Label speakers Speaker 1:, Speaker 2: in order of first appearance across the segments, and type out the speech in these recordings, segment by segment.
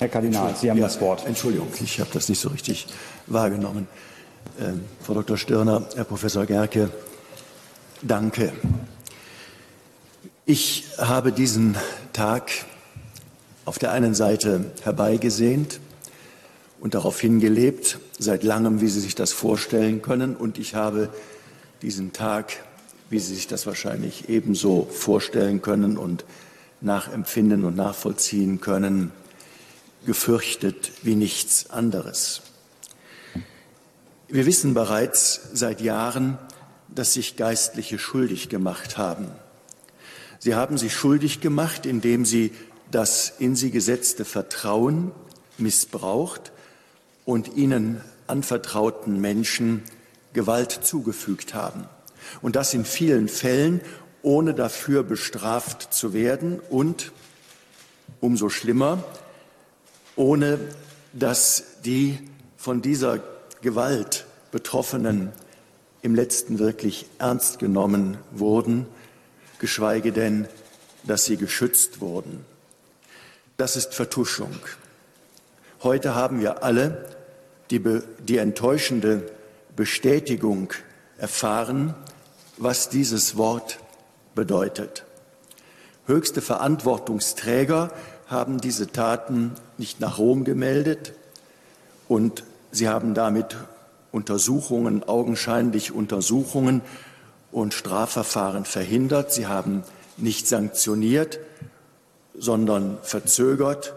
Speaker 1: Herr Kardinal, Sie haben
Speaker 2: ja,
Speaker 1: das Wort.
Speaker 2: Entschuldigung, ich habe das nicht so richtig wahrgenommen. Ähm, Frau Dr. Stirner, Herr Professor Gerke, danke. Ich habe diesen Tag auf der einen Seite herbeigesehnt und darauf hingelebt, seit langem, wie Sie sich das vorstellen können. Und ich habe diesen Tag, wie Sie sich das wahrscheinlich ebenso vorstellen können und nachempfinden und nachvollziehen können, gefürchtet wie nichts anderes. Wir wissen bereits seit Jahren, dass sich Geistliche schuldig gemacht haben. Sie haben sich schuldig gemacht, indem sie das in sie gesetzte Vertrauen missbraucht und ihnen anvertrauten Menschen Gewalt zugefügt haben. Und das in vielen Fällen, ohne dafür bestraft zu werden und, umso schlimmer, ohne dass die von dieser Gewalt Betroffenen im letzten wirklich ernst genommen wurden, geschweige denn, dass sie geschützt wurden. Das ist Vertuschung. Heute haben wir alle die, die enttäuschende Bestätigung erfahren, was dieses Wort bedeutet. Höchste Verantwortungsträger haben diese Taten nicht nach Rom gemeldet und sie haben damit Untersuchungen, augenscheinlich Untersuchungen und Strafverfahren verhindert. Sie haben nicht sanktioniert, sondern verzögert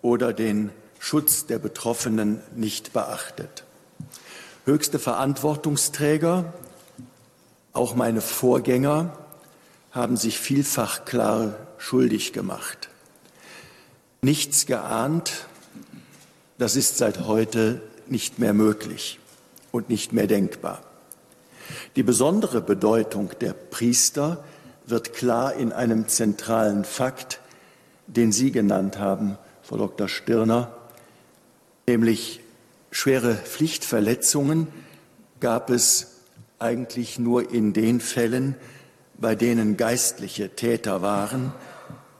Speaker 2: oder den Schutz der Betroffenen nicht beachtet. Höchste Verantwortungsträger, auch meine Vorgänger, haben sich vielfach klar schuldig gemacht. Nichts geahnt, das ist seit heute nicht mehr möglich und nicht mehr denkbar. Die besondere Bedeutung der Priester wird klar in einem zentralen Fakt, den Sie genannt haben, Frau Dr. Stirner, nämlich schwere Pflichtverletzungen gab es eigentlich nur in den Fällen, bei denen geistliche Täter waren,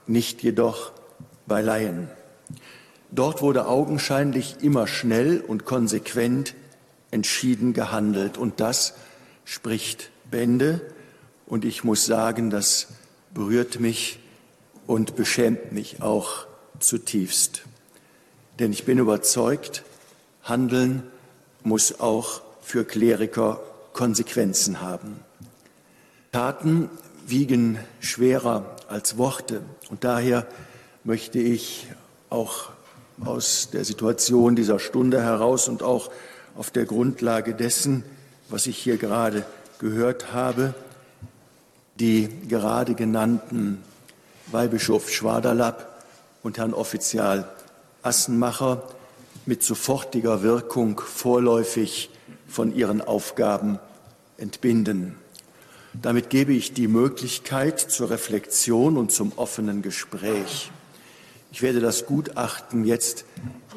Speaker 2: nicht jedoch bei Laien. Dort wurde augenscheinlich immer schnell und konsequent entschieden gehandelt. Und das spricht Bände. Und ich muss sagen, das berührt mich und beschämt mich auch zutiefst. Denn ich bin überzeugt, Handeln muss auch für Kleriker Konsequenzen haben. Taten wiegen schwerer als Worte. Und daher möchte ich auch aus der Situation dieser Stunde heraus und auch auf der Grundlage dessen, was ich hier gerade gehört habe, die gerade genannten Weihbischof Schwaderlapp und Herrn Offizial Assenmacher mit sofortiger Wirkung vorläufig von ihren Aufgaben entbinden. Damit gebe ich die Möglichkeit zur Reflexion und zum offenen Gespräch. Ich werde das Gutachten jetzt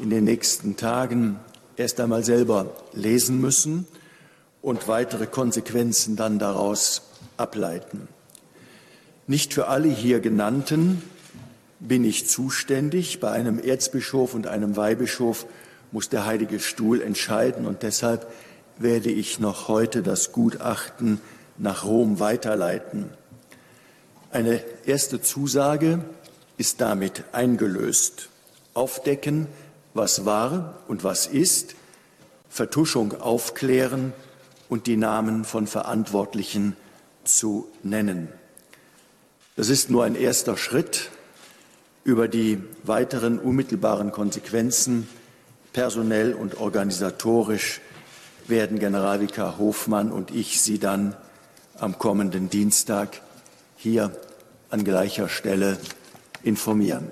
Speaker 2: in den nächsten Tagen erst einmal selber lesen müssen und weitere Konsequenzen dann daraus ableiten. Nicht für alle hier genannten bin ich zuständig. Bei einem Erzbischof und einem Weihbischof muss der Heilige Stuhl entscheiden und deshalb werde ich noch heute das Gutachten nach Rom weiterleiten. Eine erste Zusage ist damit eingelöst. Aufdecken, was war und was ist, Vertuschung aufklären und die Namen von Verantwortlichen zu nennen. Das ist nur ein erster Schritt. Über die weiteren unmittelbaren Konsequenzen personell und organisatorisch werden Generalvikar Hofmann und ich Sie dann am kommenden Dienstag hier an gleicher Stelle informieren.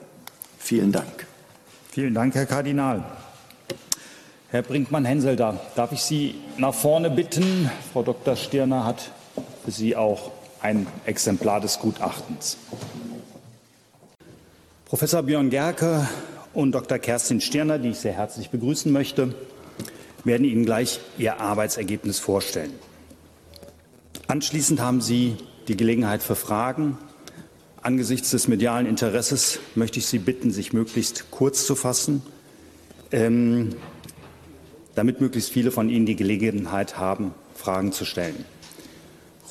Speaker 2: Vielen Dank.
Speaker 1: Vielen Dank, Herr Kardinal. Herr Brinkmann-Henselder, darf ich Sie nach vorne bitten? Frau Dr. Stirner hat für Sie auch ein Exemplar des Gutachtens. Professor Björn Gerke und Dr. Kerstin Stirner, die ich sehr herzlich begrüßen möchte, werden Ihnen gleich Ihr Arbeitsergebnis vorstellen. Anschließend haben Sie die Gelegenheit für Fragen. Angesichts des medialen Interesses möchte ich Sie bitten, sich möglichst kurz zu fassen ähm, damit möglichst viele von Ihnen die Gelegenheit haben, Fragen zu stellen.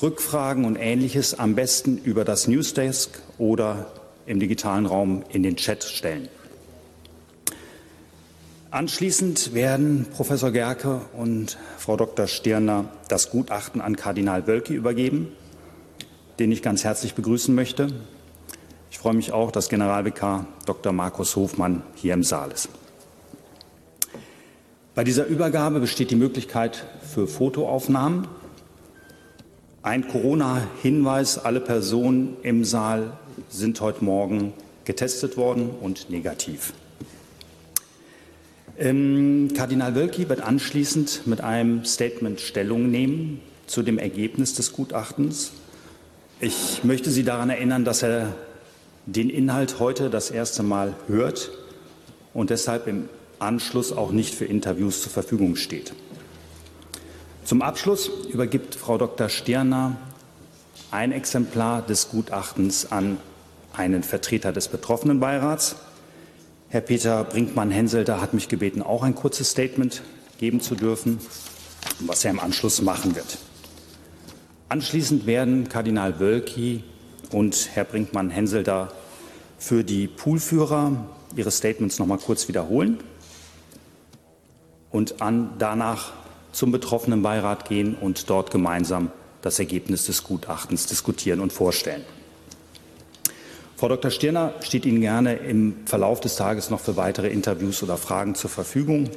Speaker 1: Rückfragen und Ähnliches am besten über das Newsdesk oder im digitalen Raum in den Chat stellen. Anschließend werden Professor Gerke und Frau Dr. Stirner das Gutachten an Kardinal Wölki übergeben, den ich ganz herzlich begrüßen möchte. Ich freue mich auch, dass Generalvikar Dr. Markus Hofmann hier im Saal ist. Bei dieser Übergabe besteht die Möglichkeit für Fotoaufnahmen. Ein Corona-Hinweis, alle Personen im Saal sind heute Morgen getestet worden und negativ. Ähm, Kardinal Wölki wird anschließend mit einem Statement Stellung nehmen zu dem Ergebnis des Gutachtens. Ich möchte Sie daran erinnern, dass er den Inhalt heute das erste Mal hört und deshalb im Anschluss auch nicht für Interviews zur Verfügung steht. Zum Abschluss übergibt Frau Dr. Stirner ein Exemplar des Gutachtens an einen Vertreter des betroffenen Beirats. Herr Peter Brinkmann-Henselder hat mich gebeten, auch ein kurzes Statement geben zu dürfen, was er im Anschluss machen wird. Anschließend werden Kardinal Wölki und Herr Brinkmann-Henselder für die Poolführer ihre Statements noch mal kurz wiederholen und an, danach zum betroffenen Beirat gehen und dort gemeinsam das Ergebnis des Gutachtens diskutieren und vorstellen. Frau Dr. Stirner steht Ihnen gerne im Verlauf des Tages noch für weitere Interviews oder Fragen zur Verfügung.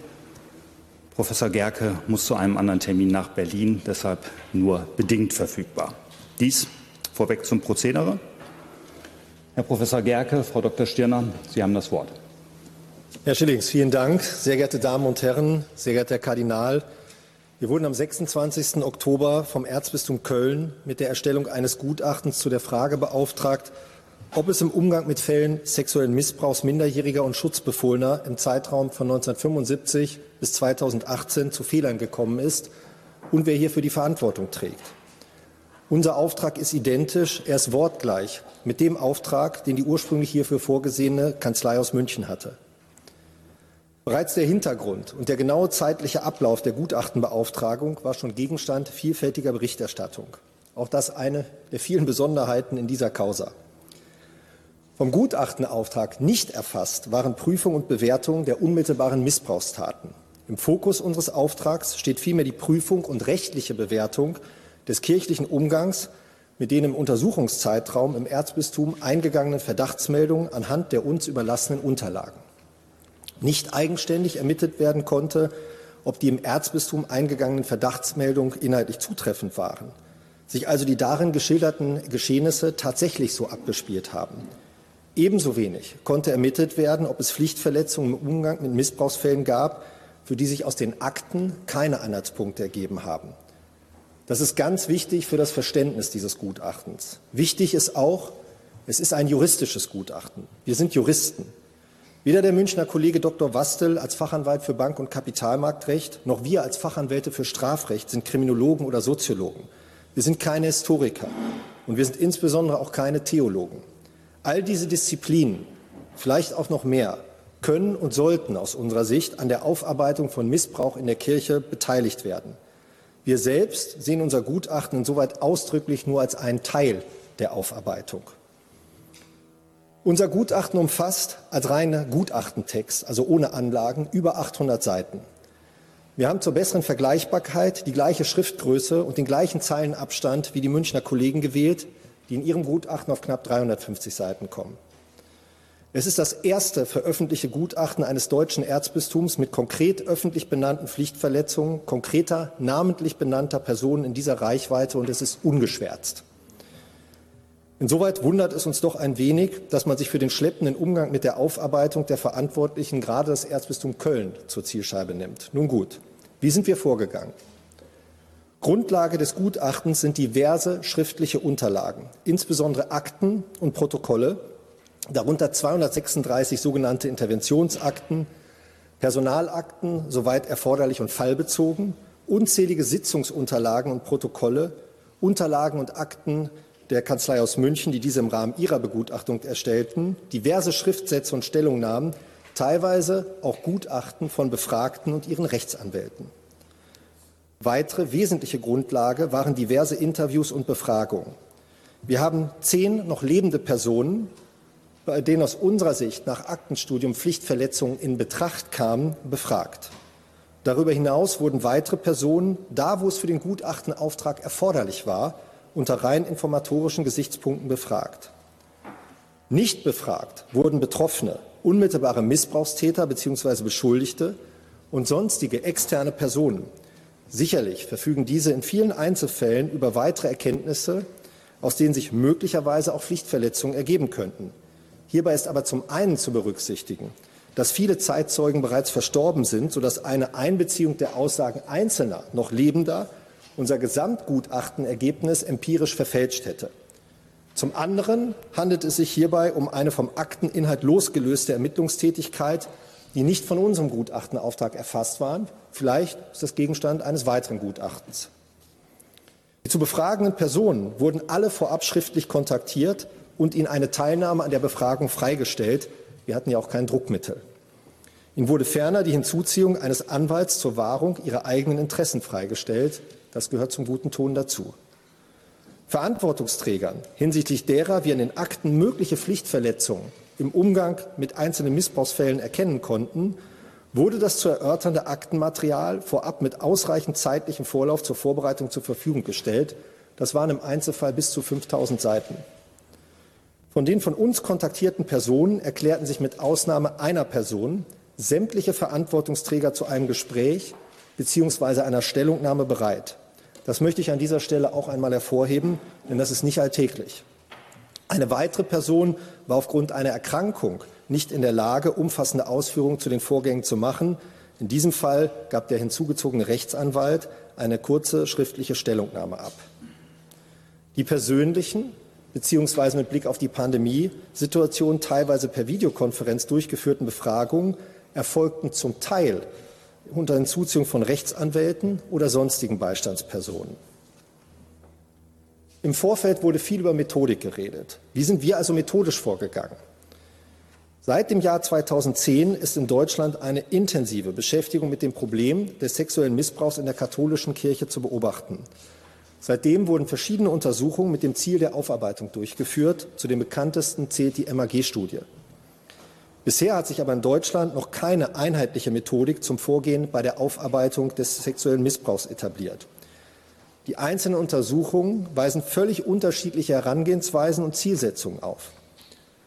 Speaker 1: Professor Gerke muss zu einem anderen Termin nach Berlin, deshalb nur bedingt verfügbar. Dies vorweg zum Prozedere. Herr Professor Gerke, Frau Dr. Stirner, Sie haben das Wort.
Speaker 3: Herr Schillings, vielen Dank. Sehr geehrte Damen und Herren, sehr geehrter Herr Kardinal, wir wurden am 26. Oktober vom Erzbistum Köln mit der Erstellung eines Gutachtens zu der Frage beauftragt, ob es im Umgang mit Fällen sexuellen Missbrauchs Minderjähriger und Schutzbefohlener im Zeitraum von 1975 bis 2018 zu Fehlern gekommen ist und wer hierfür die Verantwortung trägt. Unser Auftrag ist identisch, er ist wortgleich mit dem Auftrag, den die ursprünglich hierfür vorgesehene Kanzlei aus München hatte. Bereits der Hintergrund und der genaue zeitliche Ablauf der Gutachtenbeauftragung war schon Gegenstand vielfältiger Berichterstattung. Auch das eine der vielen Besonderheiten in dieser Causa. Vom Gutachtenauftrag nicht erfasst waren Prüfung und Bewertung der unmittelbaren Missbrauchstaten. Im Fokus unseres Auftrags steht vielmehr die Prüfung und rechtliche Bewertung des kirchlichen Umgangs mit den im Untersuchungszeitraum im Erzbistum eingegangenen Verdachtsmeldungen anhand der uns überlassenen Unterlagen. Nicht eigenständig ermittelt werden konnte, ob die im Erzbistum eingegangenen Verdachtsmeldungen inhaltlich zutreffend waren, sich also die darin geschilderten Geschehnisse tatsächlich so abgespielt haben. Ebenso wenig konnte ermittelt werden, ob es Pflichtverletzungen im Umgang mit Missbrauchsfällen gab, für die sich aus den Akten keine Anhaltspunkte ergeben haben. Das ist ganz wichtig für das Verständnis dieses Gutachtens. Wichtig ist auch, es ist ein juristisches Gutachten. Wir sind Juristen. Weder der Münchner Kollege Dr. Wastel als Fachanwalt für Bank- und Kapitalmarktrecht noch wir als Fachanwälte für Strafrecht sind Kriminologen oder Soziologen. Wir sind keine Historiker und wir sind insbesondere auch keine Theologen. All diese Disziplinen, vielleicht auch noch mehr, können und sollten aus unserer Sicht an der Aufarbeitung von Missbrauch in der Kirche beteiligt werden. Wir selbst sehen unser Gutachten insoweit ausdrücklich nur als einen Teil der Aufarbeitung. Unser Gutachten umfasst als reiner Gutachtentext, also ohne Anlagen, über 800 Seiten. Wir haben zur besseren Vergleichbarkeit die gleiche Schriftgröße und den gleichen Zeilenabstand wie die Münchner Kollegen gewählt, die in ihrem Gutachten auf knapp 350 Seiten kommen. Es ist das erste veröffentlichte Gutachten eines deutschen Erzbistums mit konkret öffentlich benannten Pflichtverletzungen konkreter, namentlich benannter Personen in dieser Reichweite und es ist ungeschwärzt. Insoweit wundert es uns doch ein wenig, dass man sich für den schleppenden Umgang mit der Aufarbeitung der Verantwortlichen gerade das Erzbistum Köln zur Zielscheibe nimmt. Nun gut, wie sind wir vorgegangen? Grundlage des Gutachtens sind diverse schriftliche Unterlagen, insbesondere Akten und Protokolle, darunter 236 sogenannte Interventionsakten, Personalakten, soweit erforderlich und fallbezogen, unzählige Sitzungsunterlagen und Protokolle, Unterlagen und Akten der Kanzlei aus München, die diese im Rahmen ihrer Begutachtung erstellten, diverse Schriftsätze und Stellungnahmen, teilweise auch Gutachten von Befragten und ihren Rechtsanwälten. Weitere wesentliche Grundlage waren diverse Interviews und Befragungen. Wir haben zehn noch lebende Personen, bei denen aus unserer Sicht nach Aktenstudium Pflichtverletzungen in Betracht kamen, befragt. Darüber hinaus wurden weitere Personen, da wo es für den Gutachtenauftrag erforderlich war, unter rein informatorischen Gesichtspunkten befragt. Nicht befragt wurden Betroffene, unmittelbare Missbrauchstäter bzw. Beschuldigte und sonstige externe Personen, Sicherlich verfügen diese in vielen Einzelfällen über weitere Erkenntnisse, aus denen sich möglicherweise auch Pflichtverletzungen ergeben könnten. Hierbei ist aber zum einen zu berücksichtigen, dass viele Zeitzeugen bereits verstorben sind, sodass eine Einbeziehung der Aussagen Einzelner noch Lebender unser Gesamtgutachtenergebnis empirisch verfälscht hätte. Zum anderen handelt es sich hierbei um eine vom Akteninhalt losgelöste Ermittlungstätigkeit, die nicht von unserem Gutachtenauftrag erfasst waren. Vielleicht ist das Gegenstand eines weiteren Gutachtens. Die zu befragenden Personen wurden alle vorab schriftlich kontaktiert und ihnen eine Teilnahme an der Befragung freigestellt. Wir hatten ja auch kein Druckmittel. Ihnen wurde ferner die Hinzuziehung eines Anwalts zur Wahrung ihrer eigenen Interessen freigestellt. Das gehört zum guten Ton dazu. Verantwortungsträgern hinsichtlich derer wir in den Akten mögliche Pflichtverletzungen im Umgang mit einzelnen Missbrauchsfällen erkennen konnten, wurde das zu erörternde Aktenmaterial vorab mit ausreichend zeitlichem Vorlauf zur Vorbereitung zur Verfügung gestellt. Das waren im Einzelfall bis zu 5000 Seiten. Von den von uns kontaktierten Personen erklärten sich mit Ausnahme einer Person sämtliche Verantwortungsträger zu einem Gespräch bzw. einer Stellungnahme bereit. Das möchte ich an dieser Stelle auch einmal hervorheben, denn das ist nicht alltäglich. Eine weitere Person war aufgrund einer Erkrankung nicht in der Lage, umfassende Ausführungen zu den Vorgängen zu machen. In diesem Fall gab der hinzugezogene Rechtsanwalt eine kurze schriftliche Stellungnahme ab. Die persönlichen beziehungsweise mit Blick auf die Pandemiesituation teilweise per Videokonferenz durchgeführten Befragungen erfolgten zum Teil unter Hinzuziehung von Rechtsanwälten oder sonstigen Beistandspersonen. Im Vorfeld wurde viel über Methodik geredet. Wie sind wir also methodisch vorgegangen? Seit dem Jahr 2010 ist in Deutschland eine intensive Beschäftigung mit dem Problem des sexuellen Missbrauchs in der katholischen Kirche zu beobachten. Seitdem wurden verschiedene Untersuchungen mit dem Ziel der Aufarbeitung durchgeführt. Zu den bekanntesten zählt die MAG-Studie. Bisher hat sich aber in Deutschland noch keine einheitliche Methodik zum Vorgehen bei der Aufarbeitung des sexuellen Missbrauchs etabliert. Die einzelnen Untersuchungen weisen völlig unterschiedliche Herangehensweisen und Zielsetzungen auf.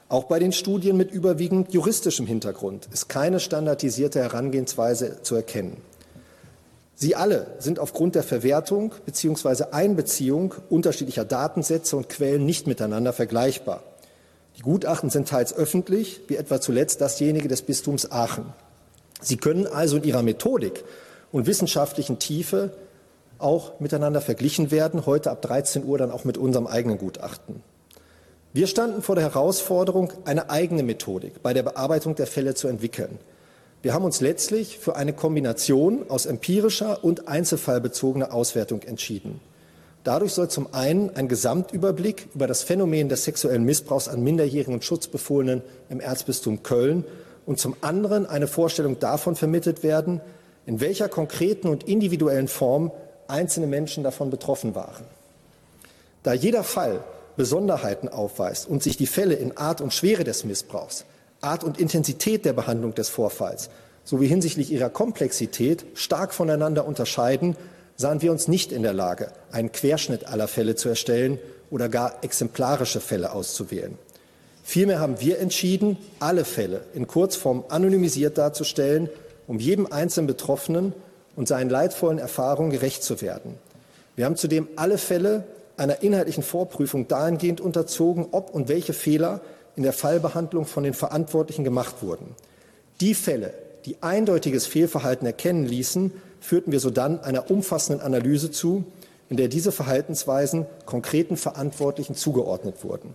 Speaker 3: Auch bei den Studien mit überwiegend juristischem Hintergrund ist keine standardisierte Herangehensweise zu erkennen. Sie alle sind aufgrund der Verwertung bzw. Einbeziehung unterschiedlicher Datensätze und Quellen nicht miteinander vergleichbar. Die Gutachten sind teils öffentlich, wie etwa zuletzt dasjenige des Bistums Aachen. Sie können also in ihrer Methodik und wissenschaftlichen Tiefe auch miteinander verglichen werden, heute ab 13 Uhr dann auch mit unserem eigenen Gutachten. Wir standen vor der Herausforderung, eine eigene Methodik bei der Bearbeitung der Fälle zu entwickeln. Wir haben uns letztlich für eine Kombination aus empirischer und einzelfallbezogener Auswertung entschieden. Dadurch soll zum einen ein Gesamtüberblick über das Phänomen des sexuellen Missbrauchs an Minderjährigen und Schutzbefohlenen im Erzbistum Köln und zum anderen eine Vorstellung davon vermittelt werden, in welcher konkreten und individuellen Form einzelne Menschen davon betroffen waren. Da jeder Fall Besonderheiten aufweist und sich die Fälle in Art und Schwere des Missbrauchs, Art und Intensität der Behandlung des Vorfalls sowie hinsichtlich ihrer Komplexität stark voneinander unterscheiden, sahen wir uns nicht in der Lage, einen Querschnitt aller Fälle zu erstellen oder gar exemplarische Fälle auszuwählen. Vielmehr haben wir entschieden, alle Fälle in Kurzform anonymisiert darzustellen, um jedem einzelnen Betroffenen und seinen leidvollen Erfahrungen gerecht zu werden. Wir haben zudem alle Fälle einer inhaltlichen Vorprüfung dahingehend unterzogen, ob und welche Fehler in der Fallbehandlung von den Verantwortlichen gemacht wurden. Die Fälle, die eindeutiges Fehlverhalten erkennen ließen, führten wir sodann einer umfassenden Analyse zu, in der diese Verhaltensweisen konkreten Verantwortlichen zugeordnet wurden.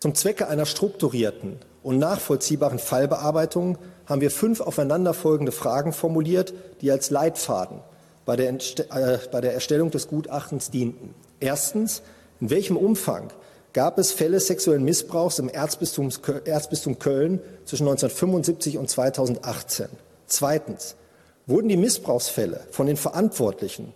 Speaker 3: Zum Zwecke einer strukturierten und nachvollziehbaren Fallbearbeitung haben wir fünf aufeinanderfolgende Fragen formuliert, die als Leitfaden bei der, äh, bei der Erstellung des Gutachtens dienten. Erstens, in welchem Umfang gab es Fälle sexuellen Missbrauchs im Erzbistum, Erzbistum Köln zwischen 1975 und 2018. Zweitens wurden die Missbrauchsfälle von den Verantwortlichen,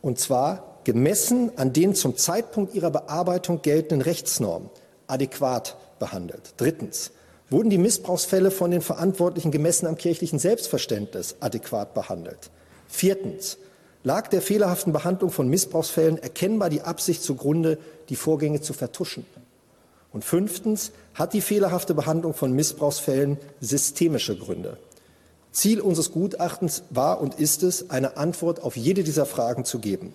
Speaker 3: und zwar gemessen an den zum Zeitpunkt ihrer Bearbeitung geltenden Rechtsnormen, adäquat behandelt. Drittens wurden die Missbrauchsfälle von den Verantwortlichen gemessen am kirchlichen Selbstverständnis adäquat behandelt. Viertens lag der fehlerhaften Behandlung von Missbrauchsfällen erkennbar die Absicht zugrunde, die Vorgänge zu vertuschen. Und fünftens hat die fehlerhafte Behandlung von Missbrauchsfällen systemische Gründe. Ziel unseres Gutachtens war und ist es, eine Antwort auf jede dieser Fragen zu geben.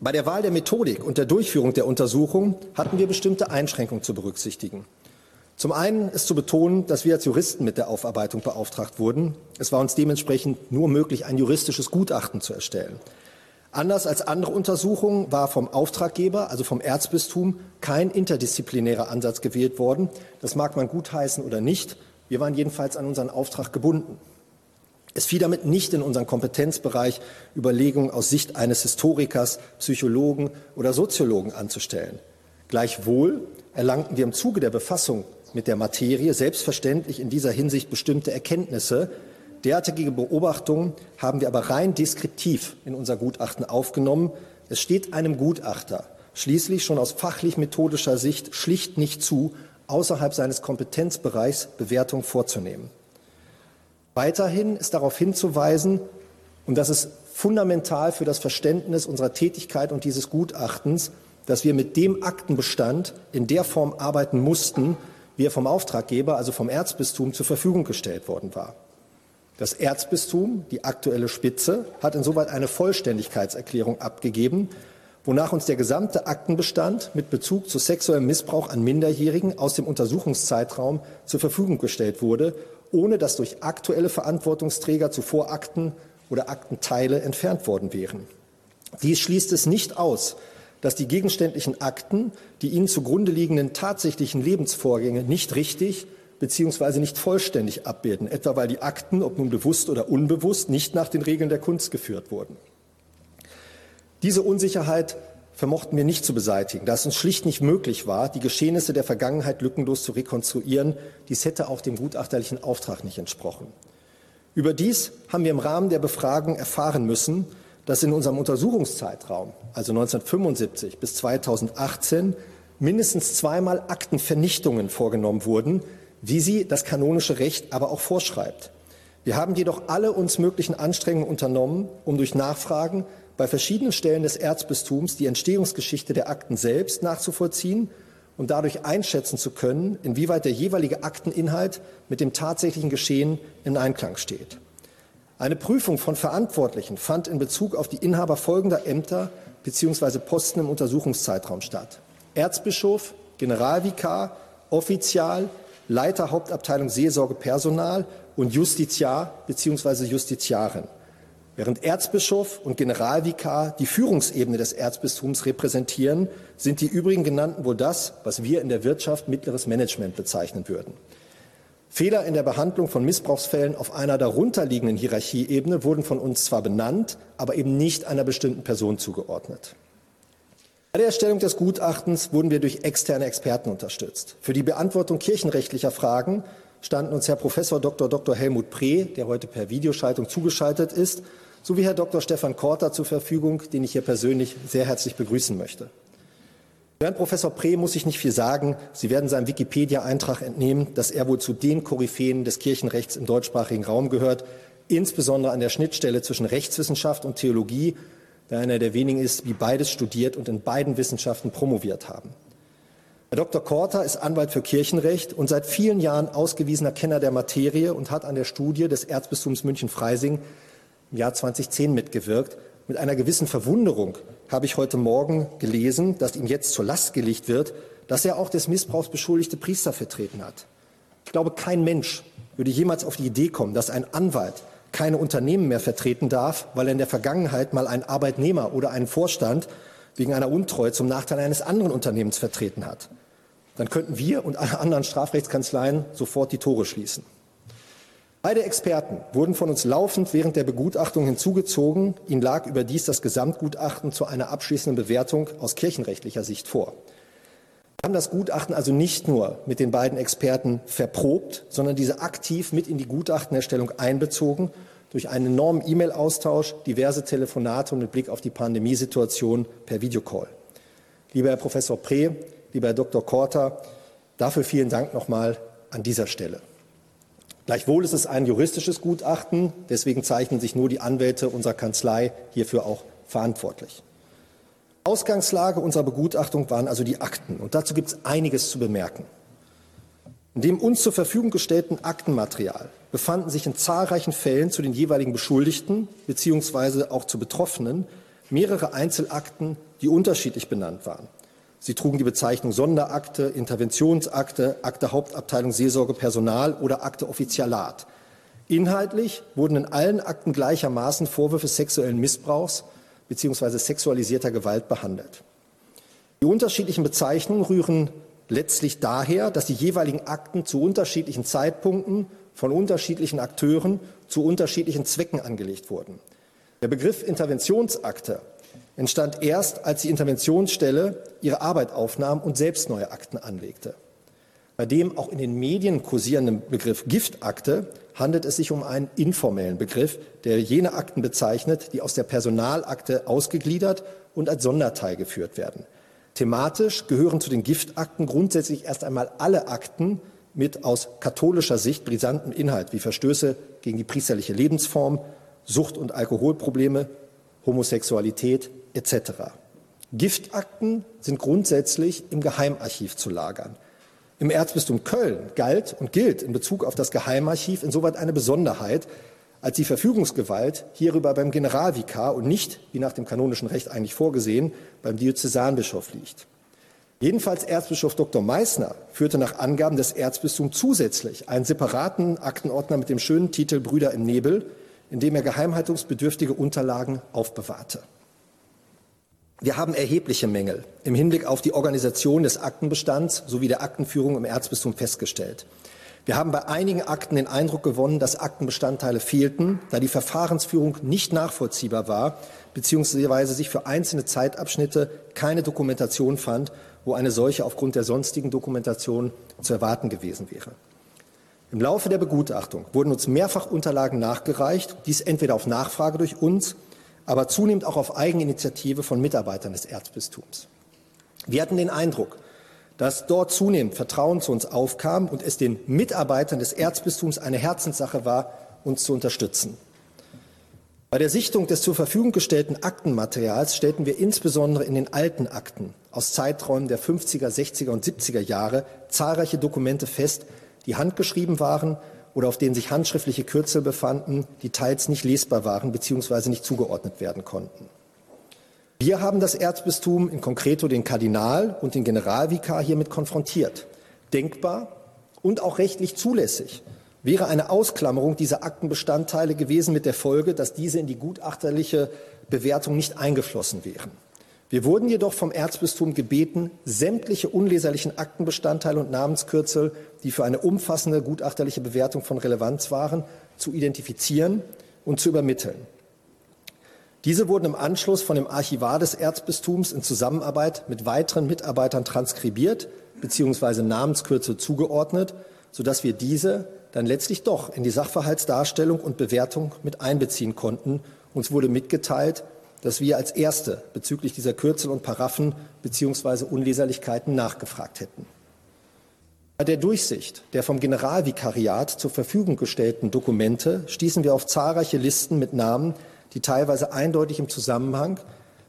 Speaker 3: Bei der Wahl der Methodik und der Durchführung der Untersuchung hatten wir bestimmte Einschränkungen zu berücksichtigen. Zum einen ist zu betonen, dass wir als Juristen mit der Aufarbeitung beauftragt wurden. Es war uns dementsprechend nur möglich, ein juristisches Gutachten zu erstellen. Anders als andere Untersuchungen war vom Auftraggeber, also vom Erzbistum, kein interdisziplinärer Ansatz gewählt worden. Das mag man gutheißen oder nicht. Wir waren jedenfalls an unseren Auftrag gebunden. Es fiel damit nicht in unseren Kompetenzbereich, Überlegungen aus Sicht eines Historikers, Psychologen oder Soziologen anzustellen. Gleichwohl erlangten wir im Zuge der Befassung mit der Materie selbstverständlich in dieser Hinsicht bestimmte Erkenntnisse. Derartige Beobachtungen haben wir aber rein deskriptiv in unser Gutachten aufgenommen. Es steht einem Gutachter schließlich schon aus fachlich-methodischer Sicht schlicht nicht zu, außerhalb seines Kompetenzbereichs Bewertung vorzunehmen. Weiterhin ist darauf hinzuweisen, und das ist fundamental für das Verständnis unserer Tätigkeit und dieses Gutachtens, dass wir mit dem Aktenbestand in der Form arbeiten mussten, wie er vom Auftraggeber, also vom Erzbistum, zur Verfügung gestellt worden war. Das Erzbistum, die aktuelle Spitze, hat insoweit eine Vollständigkeitserklärung abgegeben, wonach uns der gesamte Aktenbestand mit Bezug zu sexuellem Missbrauch an Minderjährigen aus dem Untersuchungszeitraum zur Verfügung gestellt wurde ohne dass durch aktuelle Verantwortungsträger zuvor Akten oder Aktenteile entfernt worden wären. Dies schließt es nicht aus, dass die gegenständlichen Akten die ihnen zugrunde liegenden tatsächlichen Lebensvorgänge nicht richtig bzw. nicht vollständig abbilden, etwa weil die Akten, ob nun bewusst oder unbewusst, nicht nach den Regeln der Kunst geführt wurden. Diese Unsicherheit vermochten wir nicht zu beseitigen, da es uns schlicht nicht möglich war, die Geschehnisse der Vergangenheit lückenlos zu rekonstruieren. Dies hätte auch dem gutachterlichen Auftrag nicht entsprochen. Überdies haben wir im Rahmen der Befragung erfahren müssen, dass in unserem Untersuchungszeitraum, also 1975 bis 2018, mindestens zweimal Aktenvernichtungen vorgenommen wurden, wie sie das kanonische Recht aber auch vorschreibt. Wir haben jedoch alle uns möglichen Anstrengungen unternommen, um durch Nachfragen bei verschiedenen Stellen des Erzbistums die Entstehungsgeschichte der Akten selbst nachzuvollziehen und dadurch einschätzen zu können, inwieweit der jeweilige Akteninhalt mit dem tatsächlichen Geschehen in Einklang steht. Eine Prüfung von Verantwortlichen fand in Bezug auf die Inhaber folgender Ämter bzw. Posten im Untersuchungszeitraum statt. Erzbischof, Generalvikar, Offizial, Leiter Hauptabteilung Seelsorge Personal und Justiziar bzw. Justiziarin. Während Erzbischof und Generalvikar die Führungsebene des Erzbistums repräsentieren, sind die übrigen genannten wohl das, was wir in der Wirtschaft mittleres Management bezeichnen würden. Fehler in der Behandlung von Missbrauchsfällen auf einer darunterliegenden Hierarchieebene wurden von uns zwar benannt, aber eben nicht einer bestimmten Person zugeordnet. Bei der Erstellung des Gutachtens wurden wir durch externe Experten unterstützt. Für die Beantwortung kirchenrechtlicher Fragen standen uns Herr Professor Dr. Dr. Helmut Preh, der heute per Videoschaltung zugeschaltet ist, sowie Herr Dr. Stefan Korter zur Verfügung, den ich hier persönlich sehr herzlich begrüßen möchte. Herrn Professor Preh muss ich nicht viel sagen. Sie werden seinem Wikipedia-Eintrag entnehmen, dass er wohl zu den Koryphäen des Kirchenrechts im deutschsprachigen Raum gehört, insbesondere an der Schnittstelle zwischen Rechtswissenschaft und Theologie, da er einer der wenigen ist, die beides studiert und in beiden Wissenschaften promoviert haben. Herr Dr. Korter ist Anwalt für Kirchenrecht und seit vielen Jahren ausgewiesener Kenner der Materie und hat an der Studie des Erzbistums München-Freising im Jahr 2010 mitgewirkt. Mit einer gewissen Verwunderung habe ich heute Morgen gelesen, dass ihm jetzt zur Last gelegt wird, dass er auch des Missbrauchs beschuldigte Priester vertreten hat. Ich glaube, kein Mensch würde jemals auf die Idee kommen, dass ein Anwalt keine Unternehmen mehr vertreten darf, weil er in der Vergangenheit mal einen Arbeitnehmer oder einen Vorstand wegen einer Untreue zum Nachteil eines anderen Unternehmens vertreten hat. Dann könnten wir und alle anderen Strafrechtskanzleien sofort die Tore schließen. Beide Experten wurden von uns laufend während der Begutachtung hinzugezogen. Ihnen lag überdies das Gesamtgutachten zu einer abschließenden Bewertung aus kirchenrechtlicher Sicht vor. Wir haben das Gutachten also nicht nur mit den beiden Experten verprobt, sondern diese aktiv mit in die Gutachtenerstellung einbezogen durch einen enormen E-Mail-Austausch, diverse Telefonate und mit Blick auf die Pandemiesituation per Videocall. Lieber Herr Professor Pre, lieber Herr Dr. Korter, dafür vielen Dank nochmal an dieser Stelle. Gleichwohl ist es ein juristisches Gutachten, deswegen zeichnen sich nur die Anwälte unserer Kanzlei hierfür auch verantwortlich. Ausgangslage unserer Begutachtung waren also die Akten. Und dazu gibt es einiges zu bemerken. In dem uns zur Verfügung gestellten Aktenmaterial befanden sich in zahlreichen Fällen zu den jeweiligen Beschuldigten bzw. auch zu Betroffenen mehrere Einzelakten, die unterschiedlich benannt waren. Sie trugen die Bezeichnung Sonderakte, Interventionsakte, Akte Hauptabteilung Seelsorge Personal oder Akte Offizialat. Inhaltlich wurden in allen Akten gleichermaßen Vorwürfe sexuellen Missbrauchs bzw. sexualisierter Gewalt behandelt. Die unterschiedlichen Bezeichnungen rühren letztlich daher, dass die jeweiligen Akten zu unterschiedlichen Zeitpunkten von unterschiedlichen Akteuren zu unterschiedlichen Zwecken angelegt wurden. Der Begriff Interventionsakte entstand erst, als die Interventionsstelle ihre Arbeit aufnahm und selbst neue Akten anlegte. Bei dem auch in den Medien kursierenden Begriff Giftakte handelt es sich um einen informellen Begriff, der jene Akten bezeichnet, die aus der Personalakte ausgegliedert und als Sonderteil geführt werden. Thematisch gehören zu den Giftakten grundsätzlich erst einmal alle Akten mit aus katholischer Sicht brisantem Inhalt wie Verstöße gegen die priesterliche Lebensform, Sucht- und Alkoholprobleme, Homosexualität etc. Giftakten sind grundsätzlich im Geheimarchiv zu lagern. Im Erzbistum Köln galt und gilt in Bezug auf das Geheimarchiv insoweit eine Besonderheit, als die Verfügungsgewalt hierüber beim Generalvikar und nicht, wie nach dem kanonischen Recht eigentlich vorgesehen, beim Diözesanbischof liegt. Jedenfalls Erzbischof Dr. Meissner führte nach Angaben des Erzbistums zusätzlich einen separaten Aktenordner mit dem schönen Titel Brüder im Nebel, in dem er geheimhaltungsbedürftige Unterlagen aufbewahrte. Wir haben erhebliche Mängel im Hinblick auf die Organisation des Aktenbestands sowie der Aktenführung im Erzbistum festgestellt. Wir haben bei einigen Akten den Eindruck gewonnen, dass Aktenbestandteile fehlten, da die Verfahrensführung nicht nachvollziehbar war, beziehungsweise sich für einzelne Zeitabschnitte keine Dokumentation fand, wo eine solche aufgrund der sonstigen Dokumentation zu erwarten gewesen wäre. Im Laufe der Begutachtung wurden uns mehrfach Unterlagen nachgereicht, dies entweder auf Nachfrage durch uns aber zunehmend auch auf Eigeninitiative von Mitarbeitern des Erzbistums. Wir hatten den Eindruck, dass dort zunehmend Vertrauen zu uns aufkam und es den Mitarbeitern des Erzbistums eine Herzenssache war, uns zu unterstützen. Bei der Sichtung des zur Verfügung gestellten Aktenmaterials stellten wir insbesondere in den alten Akten aus Zeiträumen der 50er, 60er und 70er Jahre zahlreiche Dokumente fest, die handgeschrieben waren oder auf denen sich handschriftliche Kürzel befanden, die teils nicht lesbar waren bzw. nicht zugeordnet werden konnten. Wir haben das Erzbistum in konkreto den Kardinal und den Generalvikar hiermit konfrontiert. Denkbar und auch rechtlich zulässig wäre eine Ausklammerung dieser Aktenbestandteile gewesen mit der Folge, dass diese in die gutachterliche Bewertung nicht eingeflossen wären. Wir wurden jedoch vom Erzbistum gebeten, sämtliche unleserlichen Aktenbestandteile und Namenskürzel, die für eine umfassende gutachterliche Bewertung von Relevanz waren, zu identifizieren und zu übermitteln. Diese wurden im Anschluss von dem Archivar des Erzbistums in Zusammenarbeit mit weiteren Mitarbeitern transkribiert bzw. Namenskürzel zugeordnet, sodass wir diese dann letztlich doch in die Sachverhaltsdarstellung und Bewertung mit einbeziehen konnten. Uns wurde mitgeteilt, dass wir als Erste bezüglich dieser Kürzel und Paraffen bzw. Unleserlichkeiten nachgefragt hätten. Bei der Durchsicht der vom Generalvikariat zur Verfügung gestellten Dokumente stießen wir auf zahlreiche Listen mit Namen, die teilweise eindeutig im Zusammenhang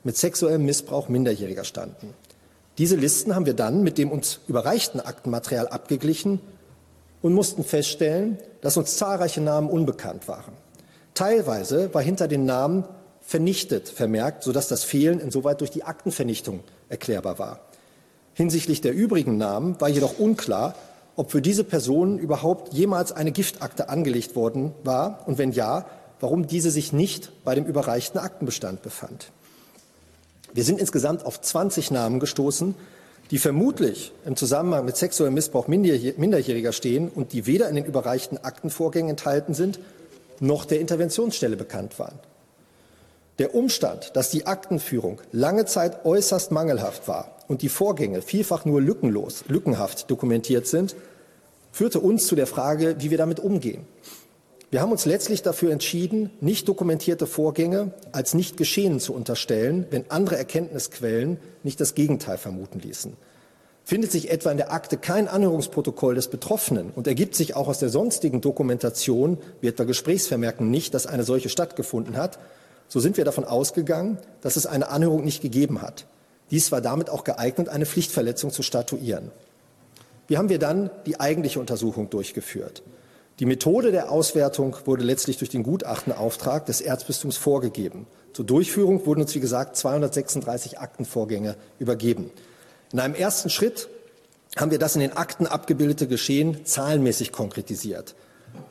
Speaker 3: mit sexuellem Missbrauch Minderjähriger standen. Diese Listen haben wir dann mit dem uns überreichten Aktenmaterial abgeglichen und mussten feststellen, dass uns zahlreiche Namen unbekannt waren. Teilweise war hinter den Namen vernichtet vermerkt, sodass das Fehlen insoweit durch die Aktenvernichtung erklärbar war. Hinsichtlich der übrigen Namen war jedoch unklar, ob für diese Personen überhaupt jemals eine Giftakte angelegt worden war und wenn ja, warum diese sich nicht bei dem überreichten Aktenbestand befand. Wir sind insgesamt auf 20 Namen gestoßen, die vermutlich im Zusammenhang mit sexuellem Missbrauch Minderjähriger stehen und die weder in den überreichten Aktenvorgängen enthalten sind, noch der Interventionsstelle bekannt waren. Der Umstand, dass die Aktenführung lange Zeit äußerst mangelhaft war und die Vorgänge vielfach nur lückenlos, lückenhaft dokumentiert sind, führte uns zu der Frage, wie wir damit umgehen. Wir haben uns letztlich dafür entschieden, nicht dokumentierte Vorgänge als nicht geschehen zu unterstellen, wenn andere Erkenntnisquellen nicht das Gegenteil vermuten ließen. Findet sich etwa in der Akte kein Anhörungsprotokoll des Betroffenen und ergibt sich auch aus der sonstigen Dokumentation, wie etwa Gesprächsvermerken, nicht, dass eine solche stattgefunden hat, so sind wir davon ausgegangen, dass es eine Anhörung nicht gegeben hat. Dies war damit auch geeignet, eine Pflichtverletzung zu statuieren. Wie haben wir dann die eigentliche Untersuchung durchgeführt? Die Methode der Auswertung wurde letztlich durch den Gutachtenauftrag des Erzbistums vorgegeben. Zur Durchführung wurden uns, wie gesagt, 236 Aktenvorgänge übergeben. In einem ersten Schritt haben wir das in den Akten abgebildete Geschehen zahlenmäßig konkretisiert.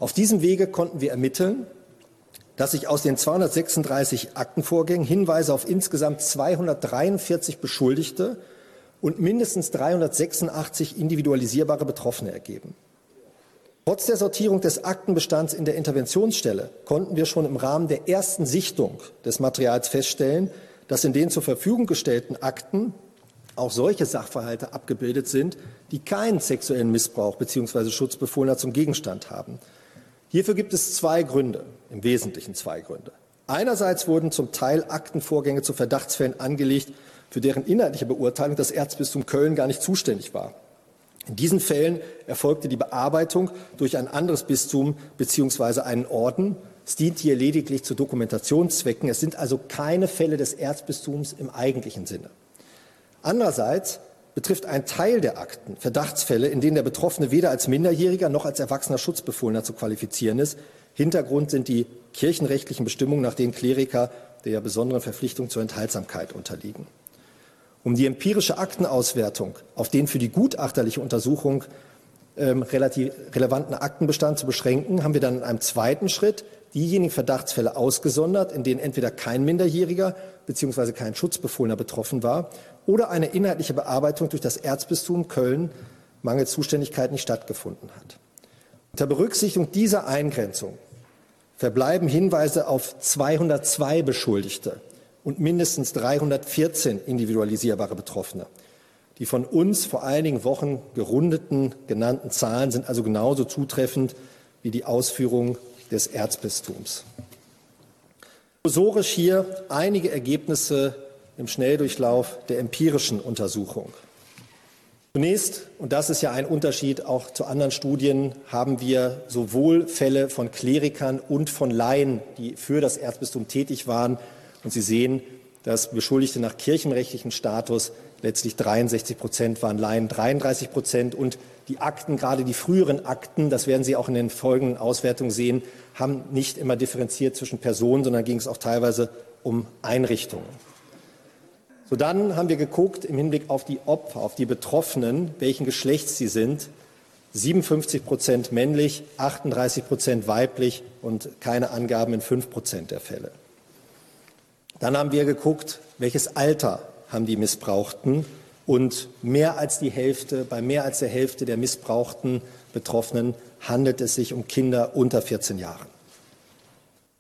Speaker 3: Auf diesem Wege konnten wir ermitteln, dass sich aus den 236 Aktenvorgängen Hinweise auf insgesamt 243 Beschuldigte und mindestens 386 individualisierbare Betroffene ergeben. Trotz der Sortierung des Aktenbestands in der Interventionsstelle konnten wir schon im Rahmen der ersten Sichtung des Materials feststellen, dass in den zur Verfügung gestellten Akten auch solche Sachverhalte abgebildet sind, die keinen sexuellen Missbrauch bzw. Schutzbefohlener zum Gegenstand haben. Hierfür gibt es zwei Gründe, im Wesentlichen zwei Gründe. Einerseits wurden zum Teil Aktenvorgänge zu Verdachtsfällen angelegt, für deren inhaltliche Beurteilung das Erzbistum Köln gar nicht zuständig war. In diesen Fällen erfolgte die Bearbeitung durch ein anderes Bistum bzw. einen Orden. Es dient hier lediglich zu Dokumentationszwecken. Es sind also keine Fälle des Erzbistums im eigentlichen Sinne. Andererseits betrifft ein Teil der Akten Verdachtsfälle, in denen der Betroffene weder als Minderjähriger noch als erwachsener Schutzbefohlener zu qualifizieren ist. Hintergrund sind die kirchenrechtlichen Bestimmungen, nach denen Kleriker der besonderen Verpflichtung zur Enthaltsamkeit unterliegen. Um die empirische Aktenauswertung auf den für die gutachterliche Untersuchung ähm, relativ relevanten Aktenbestand zu beschränken, haben wir dann in einem zweiten Schritt diejenigen Verdachtsfälle ausgesondert, in denen entweder kein Minderjähriger bzw. kein Schutzbefohlener betroffen war oder eine inhaltliche Bearbeitung durch das Erzbistum Köln mangels Zuständigkeit nicht stattgefunden hat. Unter Berücksichtigung dieser Eingrenzung verbleiben Hinweise auf 202 Beschuldigte und mindestens 314 individualisierbare Betroffene. Die von uns vor einigen Wochen gerundeten genannten Zahlen sind also genauso zutreffend wie die Ausführungen des Erzbistums. Prosorisch hier einige Ergebnisse im Schnelldurchlauf der empirischen Untersuchung. Zunächst, und das ist ja ein Unterschied auch zu anderen Studien, haben wir sowohl Fälle von Klerikern und von Laien, die für das Erzbistum tätig waren. Und Sie sehen, dass Beschuldigte nach kirchenrechtlichem Status letztlich 63 Prozent waren, Laien 33 Prozent. Und die Akten, gerade die früheren Akten, das werden Sie auch in den folgenden Auswertungen sehen, haben nicht immer differenziert zwischen Personen, sondern ging es auch teilweise um Einrichtungen. So dann haben wir geguckt im Hinblick auf die Opfer, auf die Betroffenen, welchen Geschlechts sie sind. 57 Prozent männlich, 38 Prozent weiblich und keine Angaben in 5 Prozent der Fälle. Dann haben wir geguckt, welches Alter haben die Missbrauchten und mehr als die Hälfte, bei mehr als der Hälfte der missbrauchten Betroffenen handelt es sich um Kinder unter 14 Jahren.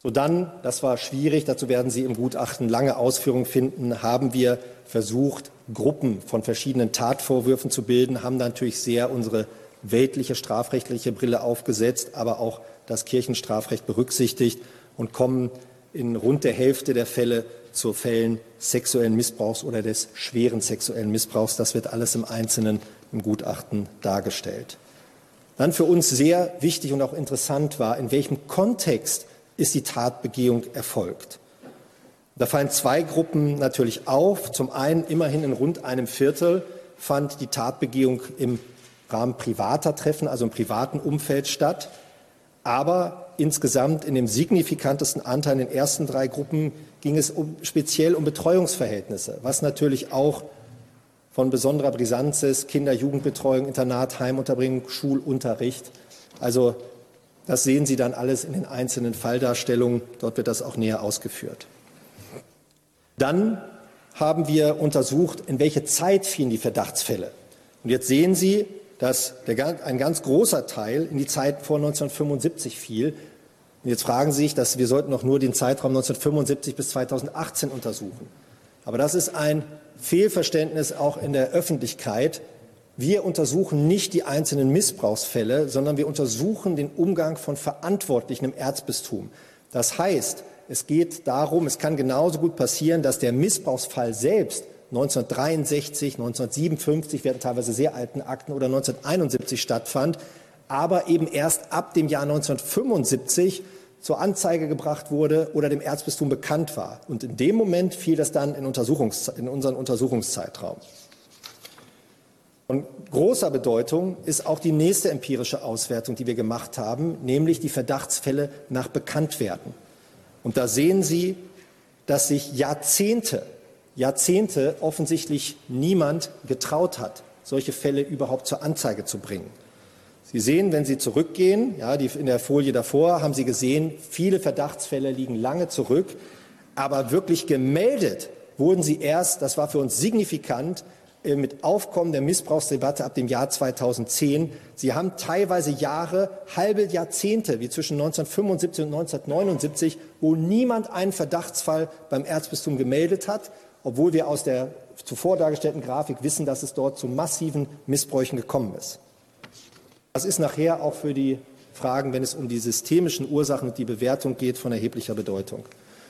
Speaker 3: So dann, das war schwierig, dazu werden Sie im Gutachten lange Ausführungen finden, haben wir versucht, Gruppen von verschiedenen Tatvorwürfen zu bilden, haben natürlich sehr unsere weltliche strafrechtliche Brille aufgesetzt, aber auch das Kirchenstrafrecht berücksichtigt und kommen in rund der Hälfte der Fälle zu Fällen sexuellen Missbrauchs oder des schweren sexuellen Missbrauchs. Das wird alles im Einzelnen im Gutachten dargestellt. Dann für uns sehr wichtig und auch interessant war, in welchem Kontext ist die Tatbegehung erfolgt. Da fallen zwei Gruppen natürlich auf. Zum einen immerhin in rund einem Viertel fand die Tatbegehung im Rahmen privater Treffen, also im privaten Umfeld statt. Aber insgesamt in dem signifikantesten Anteil in den ersten drei Gruppen ging es um, speziell um Betreuungsverhältnisse, was natürlich auch von besonderer Brisanz ist. Kinder-, Jugendbetreuung, Internat, Heimunterbringung, Schulunterricht. Also das sehen Sie dann alles in den einzelnen Falldarstellungen. Dort wird das auch näher ausgeführt. Dann haben wir untersucht, in welche Zeit fielen die Verdachtsfälle. Und jetzt sehen Sie, dass der, ein ganz großer Teil in die Zeit vor 1975 fiel. Und jetzt fragen Sie sich, dass wir sollten noch nur den Zeitraum 1975 bis 2018 untersuchen. Aber das ist ein Fehlverständnis auch in der Öffentlichkeit. Wir untersuchen nicht die einzelnen Missbrauchsfälle, sondern wir untersuchen den Umgang von Verantwortlichen im Erzbistum. Das heißt, es geht darum, es kann genauso gut passieren, dass der Missbrauchsfall selbst 1963, 1957, werden teilweise sehr alten Akten oder 1971 stattfand, aber eben erst ab dem Jahr 1975 zur Anzeige gebracht wurde oder dem Erzbistum bekannt war. Und in dem Moment fiel das dann in, Untersuchungs in unseren Untersuchungszeitraum. Von großer Bedeutung ist auch die nächste empirische Auswertung, die wir gemacht haben, nämlich die Verdachtsfälle nach Bekanntwerden. Und da sehen Sie, dass sich Jahrzehnte, Jahrzehnte offensichtlich niemand getraut hat, solche Fälle überhaupt zur Anzeige zu bringen. Sie sehen, wenn Sie zurückgehen, ja, die, in der Folie davor haben Sie gesehen, viele Verdachtsfälle liegen lange zurück, aber wirklich gemeldet wurden sie erst, das war für uns signifikant, mit Aufkommen der Missbrauchsdebatte ab dem Jahr 2010. Sie haben teilweise Jahre, halbe Jahrzehnte, wie zwischen 1975 und 1979, wo niemand einen Verdachtsfall beim Erzbistum gemeldet hat, obwohl wir aus der zuvor dargestellten Grafik wissen, dass es dort zu massiven Missbräuchen gekommen ist. Das ist nachher auch für die Fragen, wenn es um die systemischen Ursachen und die Bewertung geht, von erheblicher Bedeutung.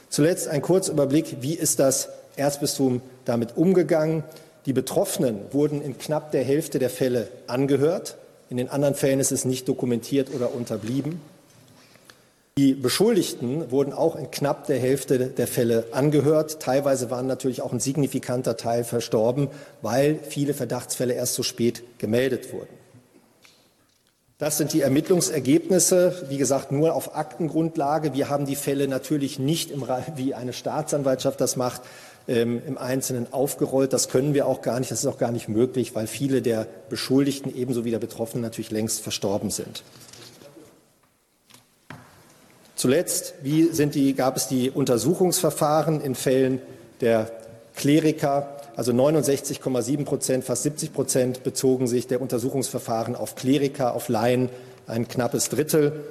Speaker 3: Zuletzt ein Kurzüberblick, wie ist das Erzbistum damit umgegangen? Die Betroffenen wurden in knapp der Hälfte der Fälle angehört. In den anderen Fällen ist es nicht dokumentiert oder unterblieben. Die Beschuldigten wurden auch in knapp der Hälfte der Fälle angehört. Teilweise waren natürlich auch ein signifikanter Teil verstorben, weil viele Verdachtsfälle erst so spät gemeldet wurden. Das sind die Ermittlungsergebnisse, wie gesagt, nur auf Aktengrundlage. Wir haben die Fälle natürlich nicht, im, wie eine Staatsanwaltschaft das macht, ähm, im Einzelnen aufgerollt. Das können wir auch gar nicht, das ist auch gar nicht möglich, weil viele der Beschuldigten ebenso wie der Betroffenen natürlich längst verstorben sind. Zuletzt, wie die, gab es die Untersuchungsverfahren in Fällen der Kleriker, also 69,7 Prozent, fast 70 Prozent bezogen sich der Untersuchungsverfahren auf Kleriker, auf Laien, ein knappes Drittel.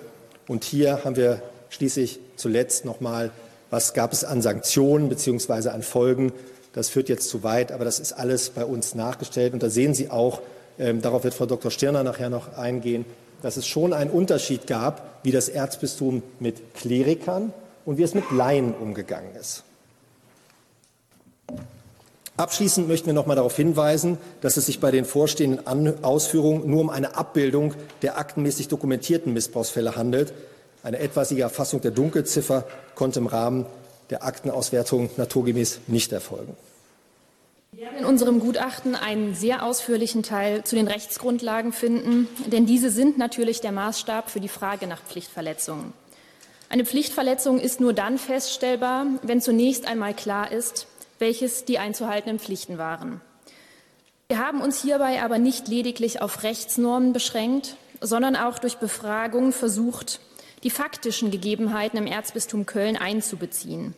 Speaker 3: Und hier haben wir schließlich zuletzt noch mal was gab es an Sanktionen bzw. an Folgen. Das führt jetzt zu weit, aber das ist alles bei uns nachgestellt. Und da sehen Sie auch, ähm, darauf wird Frau Dr. Stirner nachher noch eingehen, dass es schon einen Unterschied gab, wie das Erzbistum mit Klerikern und wie es mit Laien umgegangen ist. Abschließend möchten wir noch einmal darauf hinweisen, dass es sich bei den vorstehenden Ausführungen nur um eine Abbildung der aktenmäßig dokumentierten Missbrauchsfälle handelt. Eine etwaige Erfassung der Dunkelziffer konnte im Rahmen der Aktenauswertung naturgemäß nicht erfolgen.
Speaker 4: Wir werden in unserem Gutachten einen sehr ausführlichen Teil zu den Rechtsgrundlagen finden, denn diese sind natürlich der Maßstab für die Frage nach Pflichtverletzungen. Eine Pflichtverletzung ist nur dann feststellbar, wenn zunächst einmal klar ist, welches die einzuhaltenden Pflichten waren. Wir haben uns hierbei aber nicht lediglich auf Rechtsnormen beschränkt, sondern auch durch Befragungen versucht, die faktischen Gegebenheiten im Erzbistum Köln einzubeziehen.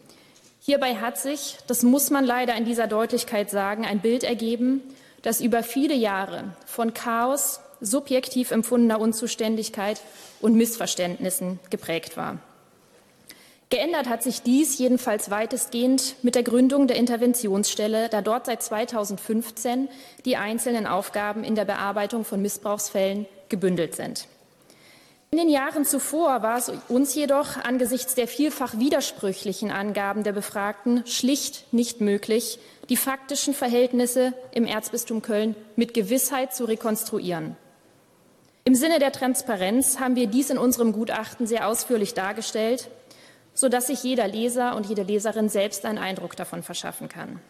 Speaker 4: Hierbei hat sich, das muss man leider in dieser Deutlichkeit sagen, ein Bild ergeben, das über viele Jahre von Chaos, subjektiv empfundener Unzuständigkeit und Missverständnissen geprägt war. Geändert hat sich dies jedenfalls weitestgehend mit der Gründung der Interventionsstelle, da dort seit 2015 die einzelnen Aufgaben in der Bearbeitung von Missbrauchsfällen gebündelt sind. In den Jahren zuvor war es uns jedoch angesichts der vielfach widersprüchlichen Angaben der Befragten schlicht nicht möglich, die faktischen Verhältnisse im Erzbistum Köln mit Gewissheit zu rekonstruieren. Im Sinne der Transparenz haben wir dies in unserem Gutachten sehr ausführlich dargestellt, sodass sich jeder Leser und jede Leserin selbst einen Eindruck davon verschaffen kann.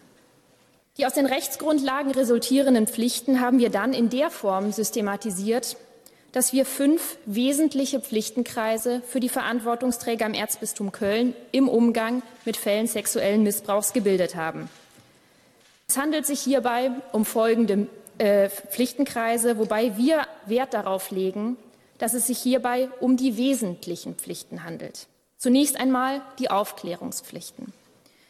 Speaker 4: Die aus den Rechtsgrundlagen resultierenden Pflichten haben wir dann in der Form systematisiert, dass wir fünf wesentliche Pflichtenkreise für die Verantwortungsträger im Erzbistum Köln im Umgang mit Fällen sexuellen Missbrauchs gebildet haben. Es handelt sich hierbei um folgende äh, Pflichtenkreise, wobei wir Wert darauf legen, dass es sich hierbei um die wesentlichen Pflichten handelt. Zunächst einmal die Aufklärungspflichten.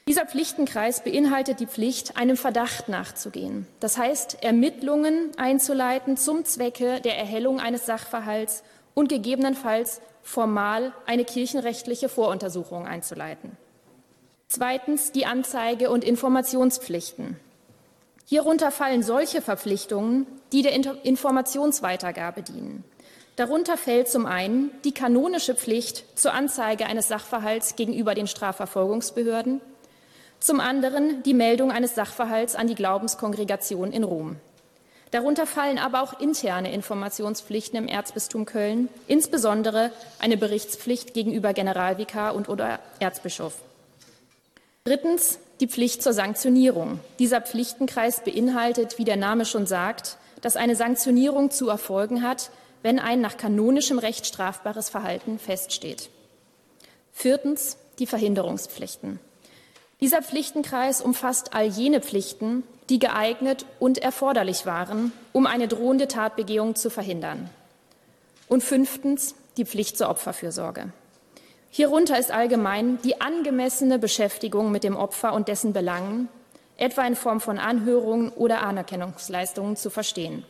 Speaker 4: Dieser Pflichtenkreis beinhaltet die Pflicht, einem Verdacht nachzugehen. Das heißt, Ermittlungen einzuleiten zum Zwecke der Erhellung eines Sachverhalts und gegebenenfalls formal eine kirchenrechtliche Voruntersuchung einzuleiten. Zweitens die Anzeige- und Informationspflichten. Hierunter fallen solche Verpflichtungen, die der Informationsweitergabe dienen. Darunter fällt zum einen die kanonische Pflicht zur Anzeige eines Sachverhalts gegenüber den Strafverfolgungsbehörden, zum anderen die Meldung eines Sachverhalts an die Glaubenskongregation in Rom. Darunter fallen aber auch interne Informationspflichten im Erzbistum Köln, insbesondere eine Berichtspflicht gegenüber Generalvikar und oder Erzbischof. Drittens die Pflicht zur Sanktionierung. Dieser Pflichtenkreis beinhaltet, wie der Name schon sagt, dass eine Sanktionierung zu erfolgen hat, wenn ein nach kanonischem Recht strafbares Verhalten feststeht. Viertens die Verhinderungspflichten. Dieser Pflichtenkreis umfasst all jene Pflichten, die geeignet und erforderlich waren, um eine drohende Tatbegehung zu verhindern. Und fünftens die Pflicht zur Opferfürsorge. Hierunter ist allgemein die angemessene Beschäftigung mit dem Opfer und dessen Belangen, etwa in Form von Anhörungen oder Anerkennungsleistungen, zu verstehen.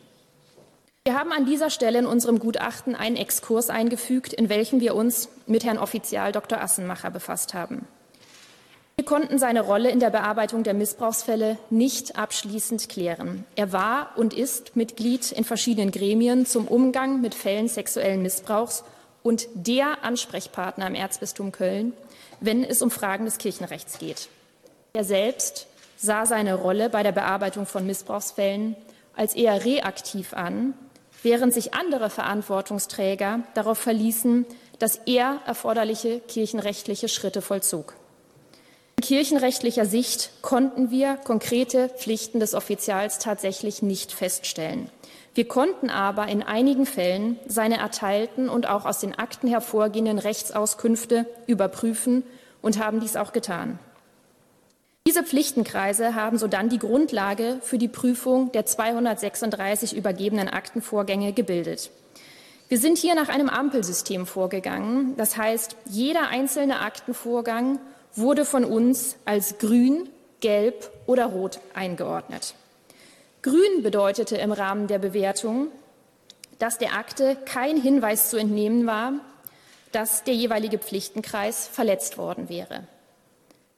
Speaker 4: Wir haben an dieser Stelle in unserem Gutachten einen Exkurs eingefügt, in welchem wir uns mit Herrn Offizial Dr. Assenmacher befasst haben. Wir konnten seine Rolle in der Bearbeitung der Missbrauchsfälle nicht abschließend klären. Er war und ist Mitglied in verschiedenen Gremien zum Umgang mit Fällen sexuellen Missbrauchs und der Ansprechpartner im Erzbistum Köln, wenn es um Fragen des Kirchenrechts geht. Er selbst sah seine Rolle bei der Bearbeitung von Missbrauchsfällen als eher reaktiv an, während sich andere Verantwortungsträger darauf verließen, dass er erforderliche kirchenrechtliche Schritte vollzog. In kirchenrechtlicher Sicht konnten wir konkrete Pflichten des Offizials tatsächlich nicht feststellen. Wir konnten aber in einigen Fällen seine erteilten und auch aus den Akten hervorgehenden Rechtsauskünfte überprüfen und haben dies auch getan. Diese Pflichtenkreise haben sodann die Grundlage für die Prüfung der 236 übergebenen Aktenvorgänge gebildet. Wir sind hier nach einem Ampelsystem vorgegangen. Das heißt, jeder einzelne Aktenvorgang wurde von uns als grün, gelb oder rot eingeordnet. Grün bedeutete im Rahmen der Bewertung, dass der Akte kein Hinweis zu entnehmen war, dass der jeweilige Pflichtenkreis verletzt worden wäre.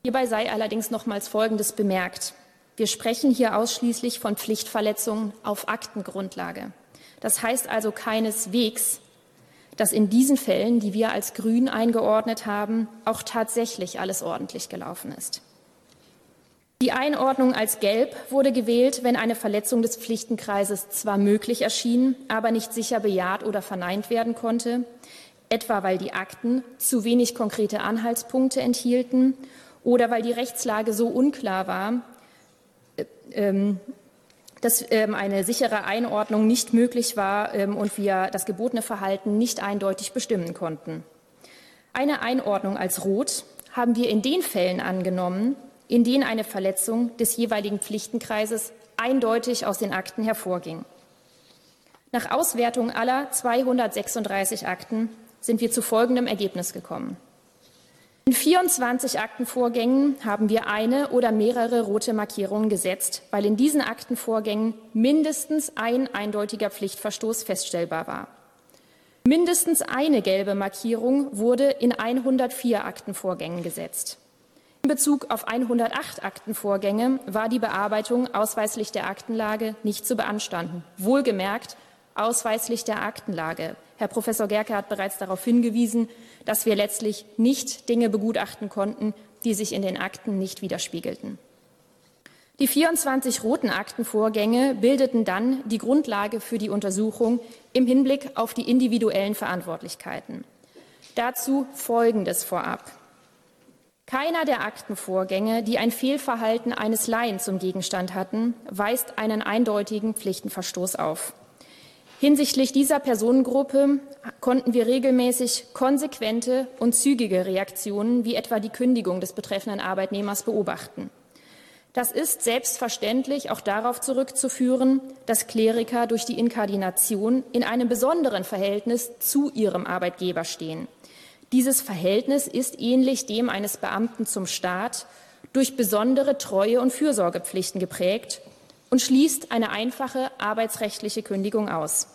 Speaker 4: Hierbei sei allerdings nochmals Folgendes bemerkt. Wir sprechen hier ausschließlich von Pflichtverletzungen auf Aktengrundlage. Das heißt also keineswegs, dass in diesen Fällen, die wir als grün eingeordnet haben, auch tatsächlich alles ordentlich gelaufen ist. Die Einordnung als gelb wurde gewählt, wenn eine Verletzung des Pflichtenkreises zwar möglich erschien, aber nicht sicher bejaht oder verneint werden konnte, etwa weil die Akten zu wenig konkrete Anhaltspunkte enthielten oder weil die Rechtslage so unklar war, äh, ähm, dass ähm, eine sichere Einordnung nicht möglich war ähm, und wir das gebotene Verhalten nicht eindeutig bestimmen konnten. Eine Einordnung als rot haben wir in den Fällen angenommen, in denen eine Verletzung des jeweiligen Pflichtenkreises eindeutig aus den Akten hervorging. Nach Auswertung aller 236 Akten sind wir zu folgendem Ergebnis gekommen. In 24 Aktenvorgängen haben wir eine oder mehrere rote Markierungen gesetzt, weil in diesen Aktenvorgängen mindestens ein eindeutiger Pflichtverstoß feststellbar war. Mindestens eine gelbe Markierung wurde in 104 Aktenvorgängen gesetzt. In Bezug auf 108 Aktenvorgänge war die Bearbeitung ausweislich der Aktenlage nicht zu beanstanden. Wohlgemerkt ausweislich der Aktenlage. Herr Professor Gerke hat bereits darauf hingewiesen, dass wir letztlich nicht Dinge begutachten konnten, die sich in den Akten nicht widerspiegelten. Die 24 roten Aktenvorgänge bildeten dann die Grundlage für die Untersuchung im Hinblick auf die individuellen Verantwortlichkeiten. Dazu Folgendes vorab. Keiner der Aktenvorgänge, die ein Fehlverhalten eines Laien zum Gegenstand hatten, weist einen eindeutigen Pflichtenverstoß auf. Hinsichtlich dieser Personengruppe konnten wir regelmäßig konsequente und zügige Reaktionen wie etwa die Kündigung des betreffenden Arbeitnehmers beobachten. Das ist selbstverständlich auch darauf zurückzuführen, dass Kleriker durch die Inkardination in einem besonderen Verhältnis zu ihrem Arbeitgeber stehen. Dieses Verhältnis ist ähnlich dem eines Beamten zum Staat, durch besondere Treue- und Fürsorgepflichten geprägt und schließt eine einfache arbeitsrechtliche Kündigung aus.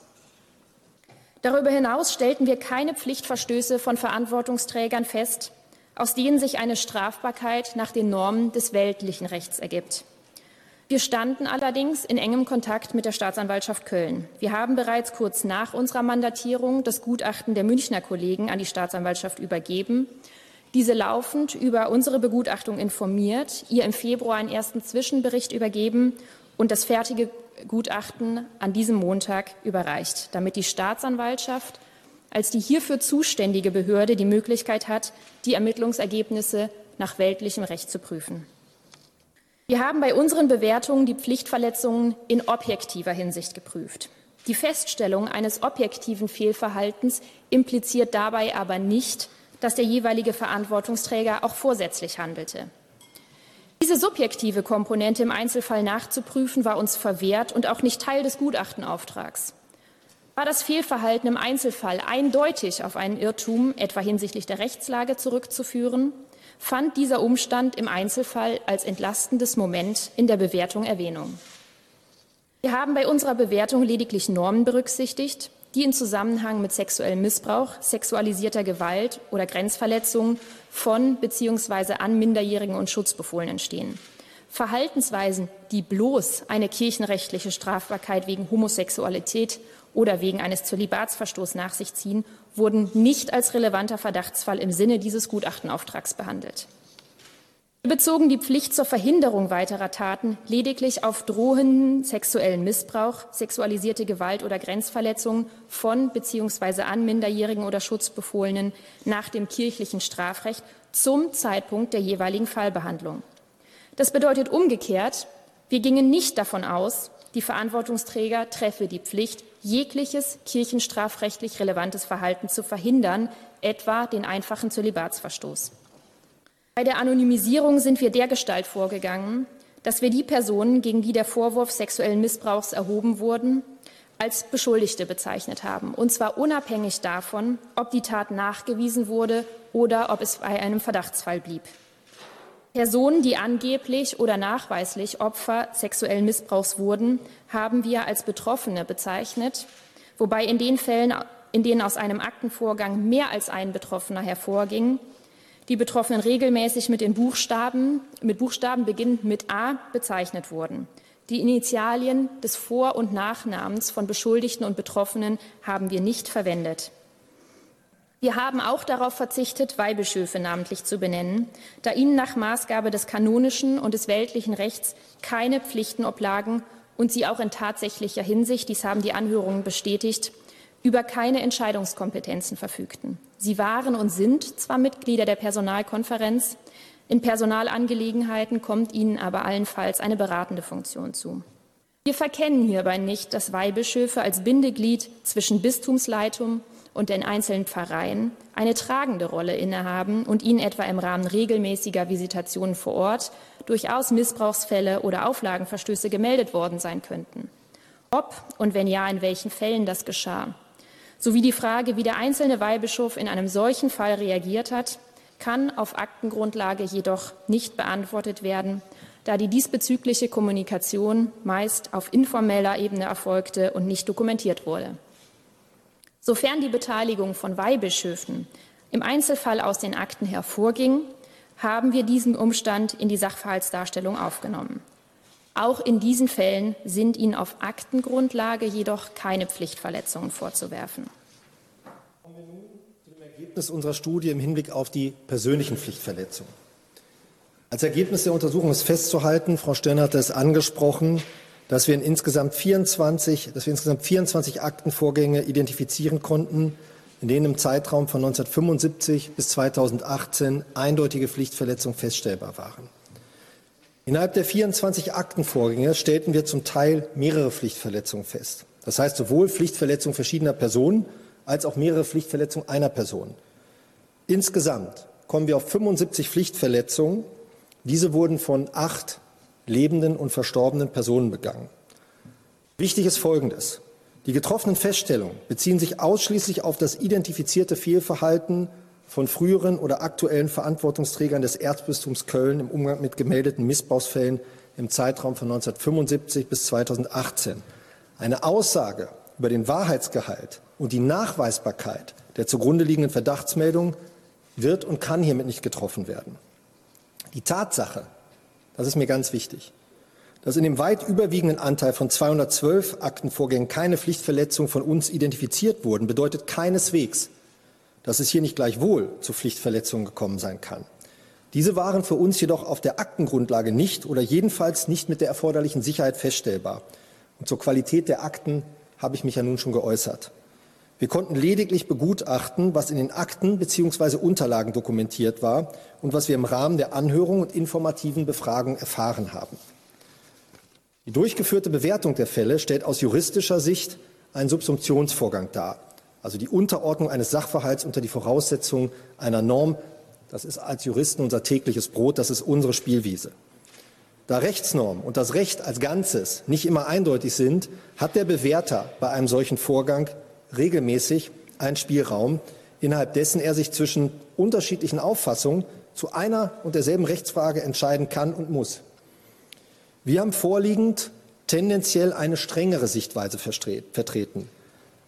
Speaker 4: Darüber hinaus stellten wir keine Pflichtverstöße von Verantwortungsträgern fest, aus denen sich eine Strafbarkeit nach den Normen des weltlichen Rechts ergibt. Wir standen allerdings in engem Kontakt mit der Staatsanwaltschaft Köln. Wir haben bereits kurz nach unserer Mandatierung das Gutachten der Münchner Kollegen an die Staatsanwaltschaft übergeben, diese laufend über unsere Begutachtung informiert, ihr im Februar einen ersten Zwischenbericht übergeben und das fertige Gutachten an diesem Montag überreicht, damit die Staatsanwaltschaft als die hierfür zuständige Behörde die Möglichkeit hat, die Ermittlungsergebnisse nach weltlichem Recht zu prüfen. Wir haben bei unseren Bewertungen die Pflichtverletzungen in objektiver Hinsicht geprüft. Die Feststellung eines objektiven Fehlverhaltens impliziert dabei aber nicht, dass der jeweilige Verantwortungsträger auch vorsätzlich handelte. Diese subjektive Komponente im Einzelfall nachzuprüfen, war uns verwehrt und auch nicht Teil des Gutachtenauftrags. War das Fehlverhalten im Einzelfall eindeutig auf einen Irrtum, etwa hinsichtlich der Rechtslage, zurückzuführen, fand dieser Umstand im Einzelfall als entlastendes Moment in der Bewertung Erwähnung. Wir haben bei unserer Bewertung lediglich Normen berücksichtigt, die in Zusammenhang mit sexuellem Missbrauch, sexualisierter Gewalt oder Grenzverletzungen von bzw. an Minderjährigen und Schutzbefohlenen stehen. Verhaltensweisen, die bloß eine kirchenrechtliche Strafbarkeit wegen Homosexualität oder wegen eines Zölibatsverstoßes nach sich ziehen, wurden nicht als relevanter Verdachtsfall im Sinne dieses Gutachtenauftrags behandelt. Wir bezogen die Pflicht zur Verhinderung weiterer Taten lediglich auf drohenden sexuellen Missbrauch, sexualisierte Gewalt oder Grenzverletzungen von bzw. an Minderjährigen oder Schutzbefohlenen nach dem kirchlichen Strafrecht zum Zeitpunkt der jeweiligen Fallbehandlung. Das bedeutet umgekehrt, wir gingen nicht davon aus, die Verantwortungsträger treffe die Pflicht, jegliches kirchenstrafrechtlich relevantes Verhalten zu verhindern, etwa den einfachen Zölibatsverstoß. Bei der Anonymisierung sind wir dergestalt vorgegangen, dass wir die Personen, gegen die der Vorwurf sexuellen Missbrauchs erhoben wurden, als Beschuldigte bezeichnet haben, und zwar unabhängig davon, ob die Tat nachgewiesen wurde oder ob es bei einem Verdachtsfall blieb. Personen, die angeblich oder nachweislich Opfer sexuellen Missbrauchs wurden, haben wir als Betroffene bezeichnet, wobei in den Fällen, in denen aus einem Aktenvorgang mehr als ein Betroffener hervorging, die Betroffenen regelmäßig mit den Buchstaben, mit Buchstaben beginnend mit A bezeichnet wurden. Die Initialien des Vor- und Nachnamens von Beschuldigten und Betroffenen haben wir nicht verwendet. Wir haben auch darauf verzichtet, Weihbischöfe namentlich zu benennen, da ihnen nach Maßgabe des kanonischen und des weltlichen Rechts keine Pflichten oblagen und sie auch in tatsächlicher Hinsicht, dies haben die Anhörungen bestätigt, über keine Entscheidungskompetenzen verfügten. Sie waren und sind zwar Mitglieder der Personalkonferenz, in Personalangelegenheiten kommt ihnen aber allenfalls eine beratende Funktion zu. Wir verkennen hierbei nicht, dass Weihbischöfe als Bindeglied zwischen Bistumsleitung und den einzelnen Pfarreien eine tragende Rolle innehaben und ihnen etwa im Rahmen regelmäßiger Visitationen vor Ort durchaus Missbrauchsfälle oder Auflagenverstöße gemeldet worden sein könnten. Ob und wenn ja, in welchen Fällen das geschah, sowie die Frage, wie der einzelne Weihbischof in einem solchen Fall reagiert hat, kann auf Aktengrundlage jedoch nicht beantwortet werden, da die diesbezügliche Kommunikation meist auf informeller Ebene erfolgte und nicht dokumentiert wurde. Sofern die Beteiligung von Weihbischöfen im Einzelfall aus den Akten hervorging, haben wir diesen Umstand in die Sachverhaltsdarstellung aufgenommen. Auch in diesen Fällen sind ihnen auf Aktengrundlage jedoch keine Pflichtverletzungen vorzuwerfen.
Speaker 3: Kommen wir nun zu dem Ergebnis unserer Studie im Hinblick auf die persönlichen Pflichtverletzungen. Als Ergebnis der Untersuchung ist festzuhalten, Frau Stern hat es angesprochen, dass wir in insgesamt 24, dass wir insgesamt 24 Aktenvorgänge identifizieren konnten, in denen im Zeitraum von 1975 bis 2018 eindeutige Pflichtverletzungen feststellbar waren. Innerhalb der 24 Aktenvorgänge stellten wir zum Teil mehrere Pflichtverletzungen fest. Das heißt sowohl Pflichtverletzungen verschiedener Personen als auch mehrere Pflichtverletzungen einer Person. Insgesamt kommen wir auf 75 Pflichtverletzungen. Diese wurden von acht lebenden und verstorbenen Personen begangen. Wichtig ist Folgendes. Die getroffenen Feststellungen beziehen sich ausschließlich auf das identifizierte Fehlverhalten von früheren oder aktuellen Verantwortungsträgern des Erzbistums Köln im Umgang mit gemeldeten Missbrauchsfällen im Zeitraum von 1975 bis 2018. Eine Aussage über den Wahrheitsgehalt und die Nachweisbarkeit der zugrunde liegenden Verdachtsmeldung wird und kann hiermit nicht getroffen werden. Die Tatsache, das ist mir ganz wichtig, dass in dem weit überwiegenden Anteil von 212 Aktenvorgängen keine Pflichtverletzungen von uns identifiziert wurden, bedeutet keineswegs, dass es hier nicht gleichwohl zu Pflichtverletzungen gekommen sein kann. Diese waren für uns jedoch auf der Aktengrundlage nicht oder jedenfalls nicht mit der erforderlichen Sicherheit feststellbar. Und zur Qualität der Akten habe ich mich ja nun schon geäußert. Wir konnten lediglich begutachten, was in den Akten bzw. Unterlagen dokumentiert war und was wir im Rahmen der Anhörung und informativen Befragung erfahren haben. Die durchgeführte Bewertung der Fälle stellt aus juristischer Sicht einen Subsumptionsvorgang dar, also die Unterordnung eines Sachverhalts unter die Voraussetzungen einer Norm. Das ist als Juristen unser tägliches Brot, das ist unsere Spielwiese. Da Rechtsnormen und das Recht als Ganzes nicht immer eindeutig sind, hat der Bewerter bei einem solchen Vorgang regelmäßig einen Spielraum, innerhalb dessen er sich zwischen unterschiedlichen Auffassungen zu einer und derselben Rechtsfrage entscheiden kann und muss. Wir haben vorliegend tendenziell eine strengere Sichtweise vertreten,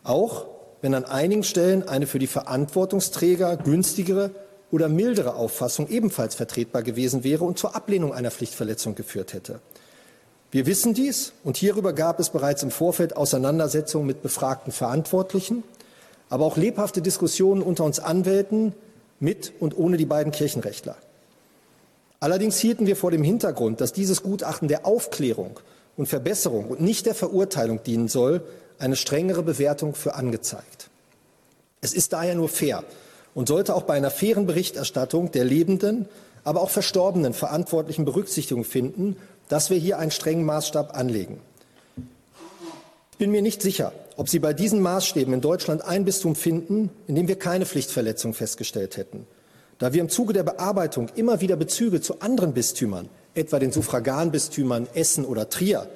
Speaker 3: auch wenn an einigen Stellen eine für die Verantwortungsträger günstigere oder mildere Auffassung ebenfalls vertretbar gewesen wäre und zur Ablehnung einer Pflichtverletzung geführt hätte. Wir wissen dies und hierüber gab es bereits im Vorfeld Auseinandersetzungen mit befragten Verantwortlichen, aber auch lebhafte Diskussionen unter uns Anwälten mit und ohne die beiden Kirchenrechtler. Allerdings hielten wir vor dem Hintergrund, dass dieses Gutachten der Aufklärung und Verbesserung und nicht der Verurteilung dienen soll, eine strengere Bewertung für angezeigt. Es ist daher nur fair, und sollte auch bei einer fairen Berichterstattung der lebenden, aber auch verstorbenen Verantwortlichen Berücksichtigung finden, dass wir hier einen strengen Maßstab anlegen. Ich bin mir nicht sicher, ob Sie bei diesen Maßstäben in Deutschland ein Bistum finden, in dem wir keine Pflichtverletzung festgestellt hätten. Da wir im Zuge der Bearbeitung immer wieder Bezüge zu anderen Bistümern, etwa den Suffraganbistümern Essen oder Trier,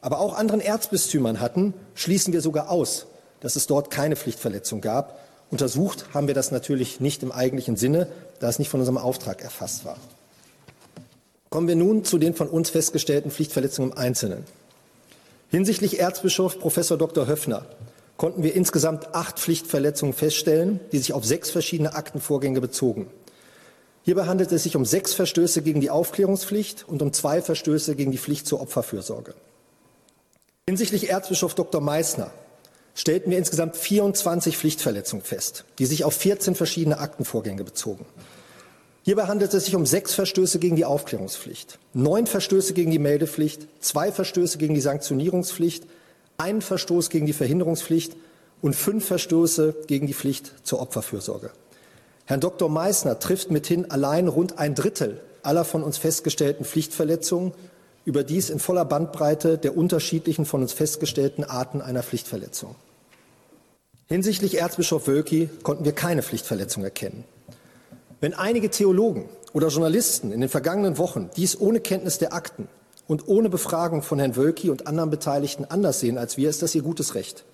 Speaker 3: aber auch anderen Erzbistümern hatten, schließen wir sogar aus, dass es dort keine Pflichtverletzung gab Untersucht haben wir das natürlich nicht im eigentlichen Sinne, da es nicht von unserem Auftrag erfasst war. Kommen wir nun zu den von uns festgestellten Pflichtverletzungen im Einzelnen. Hinsichtlich Erzbischof Professor Dr. Höffner konnten wir insgesamt acht Pflichtverletzungen feststellen, die sich auf sechs verschiedene Aktenvorgänge bezogen. Hierbei handelt es sich um sechs Verstöße gegen die Aufklärungspflicht und um zwei Verstöße gegen die Pflicht zur Opferfürsorge. Hinsichtlich Erzbischof Dr. Meissner stellten wir insgesamt 24 Pflichtverletzungen fest, die sich auf 14 verschiedene Aktenvorgänge bezogen. Hierbei handelt es sich um sechs Verstöße gegen die Aufklärungspflicht, neun Verstöße gegen die Meldepflicht, zwei Verstöße gegen die Sanktionierungspflicht, einen Verstoß gegen die Verhinderungspflicht und fünf Verstöße gegen die Pflicht zur Opferfürsorge. Herrn Dr. Meissner trifft mithin allein rund ein Drittel aller von uns festgestellten Pflichtverletzungen überdies in voller Bandbreite der unterschiedlichen von uns festgestellten Arten einer Pflichtverletzung. Hinsichtlich Erzbischof Wölki konnten wir keine Pflichtverletzung erkennen. Wenn einige Theologen oder Journalisten in den vergangenen Wochen dies ohne Kenntnis der Akten und ohne Befragung von Herrn Wölki und anderen Beteiligten anders sehen als wir, ist das ihr gutes Recht.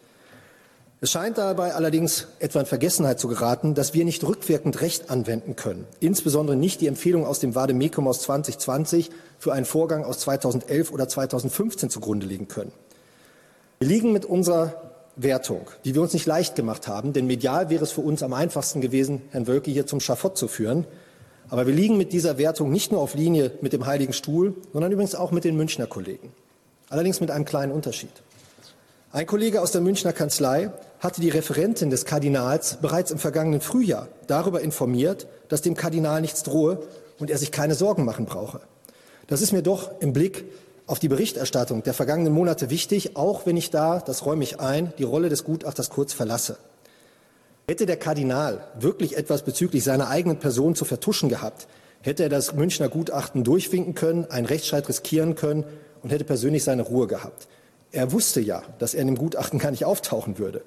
Speaker 3: Es scheint dabei allerdings etwa in Vergessenheit zu geraten, dass wir nicht rückwirkend Recht anwenden können, insbesondere nicht die Empfehlung aus dem Vademekum aus 2020 für einen Vorgang aus 2011 oder 2015 zugrunde legen können. Wir liegen mit unserer Wertung, die wir uns nicht leicht gemacht haben, denn medial wäre es für uns am einfachsten gewesen, Herrn Wölke hier zum Schafott zu führen. Aber wir liegen mit dieser Wertung nicht nur auf Linie mit dem Heiligen Stuhl, sondern übrigens auch mit den Münchner Kollegen. Allerdings mit einem kleinen Unterschied. Ein Kollege aus der Münchner Kanzlei hatte die Referentin des Kardinals bereits im vergangenen Frühjahr darüber informiert, dass dem Kardinal nichts drohe und er sich keine Sorgen machen brauche. Das ist mir doch im Blick auf die Berichterstattung der vergangenen Monate wichtig, auch wenn ich da, das räume ich ein, die Rolle des Gutachters kurz verlasse. Hätte der Kardinal wirklich etwas bezüglich seiner eigenen Person zu vertuschen gehabt, hätte er das Münchner Gutachten durchwinken können, einen Rechtsstreit riskieren können und hätte persönlich seine Ruhe gehabt. Er wusste ja, dass er in dem Gutachten gar nicht auftauchen würde.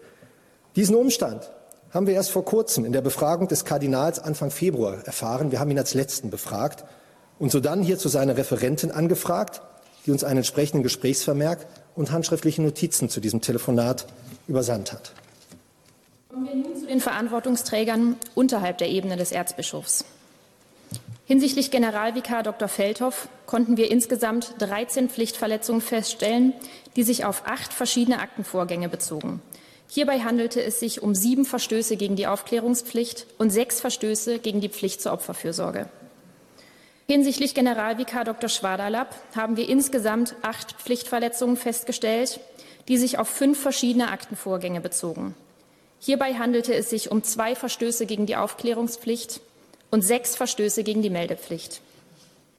Speaker 3: Diesen Umstand haben wir erst vor kurzem in der Befragung des Kardinals Anfang Februar erfahren. Wir haben ihn als letzten befragt und sodann hierzu seine Referentin angefragt die uns einen entsprechenden Gesprächsvermerk und handschriftliche Notizen zu diesem Telefonat übersandt hat.
Speaker 4: Kommen wir nun zu den Verantwortungsträgern unterhalb der Ebene des Erzbischofs. Hinsichtlich Generalvikar Dr. Feldhoff konnten wir insgesamt 13 Pflichtverletzungen feststellen, die sich auf acht verschiedene Aktenvorgänge bezogen. Hierbei handelte es sich um sieben Verstöße gegen die Aufklärungspflicht und sechs Verstöße gegen die Pflicht zur Opferfürsorge. Hinsichtlich Generalvikar Dr. Schwaderlapp haben wir insgesamt acht Pflichtverletzungen festgestellt, die sich auf fünf verschiedene Aktenvorgänge bezogen. Hierbei handelte es sich um zwei Verstöße gegen die Aufklärungspflicht und sechs Verstöße gegen die Meldepflicht.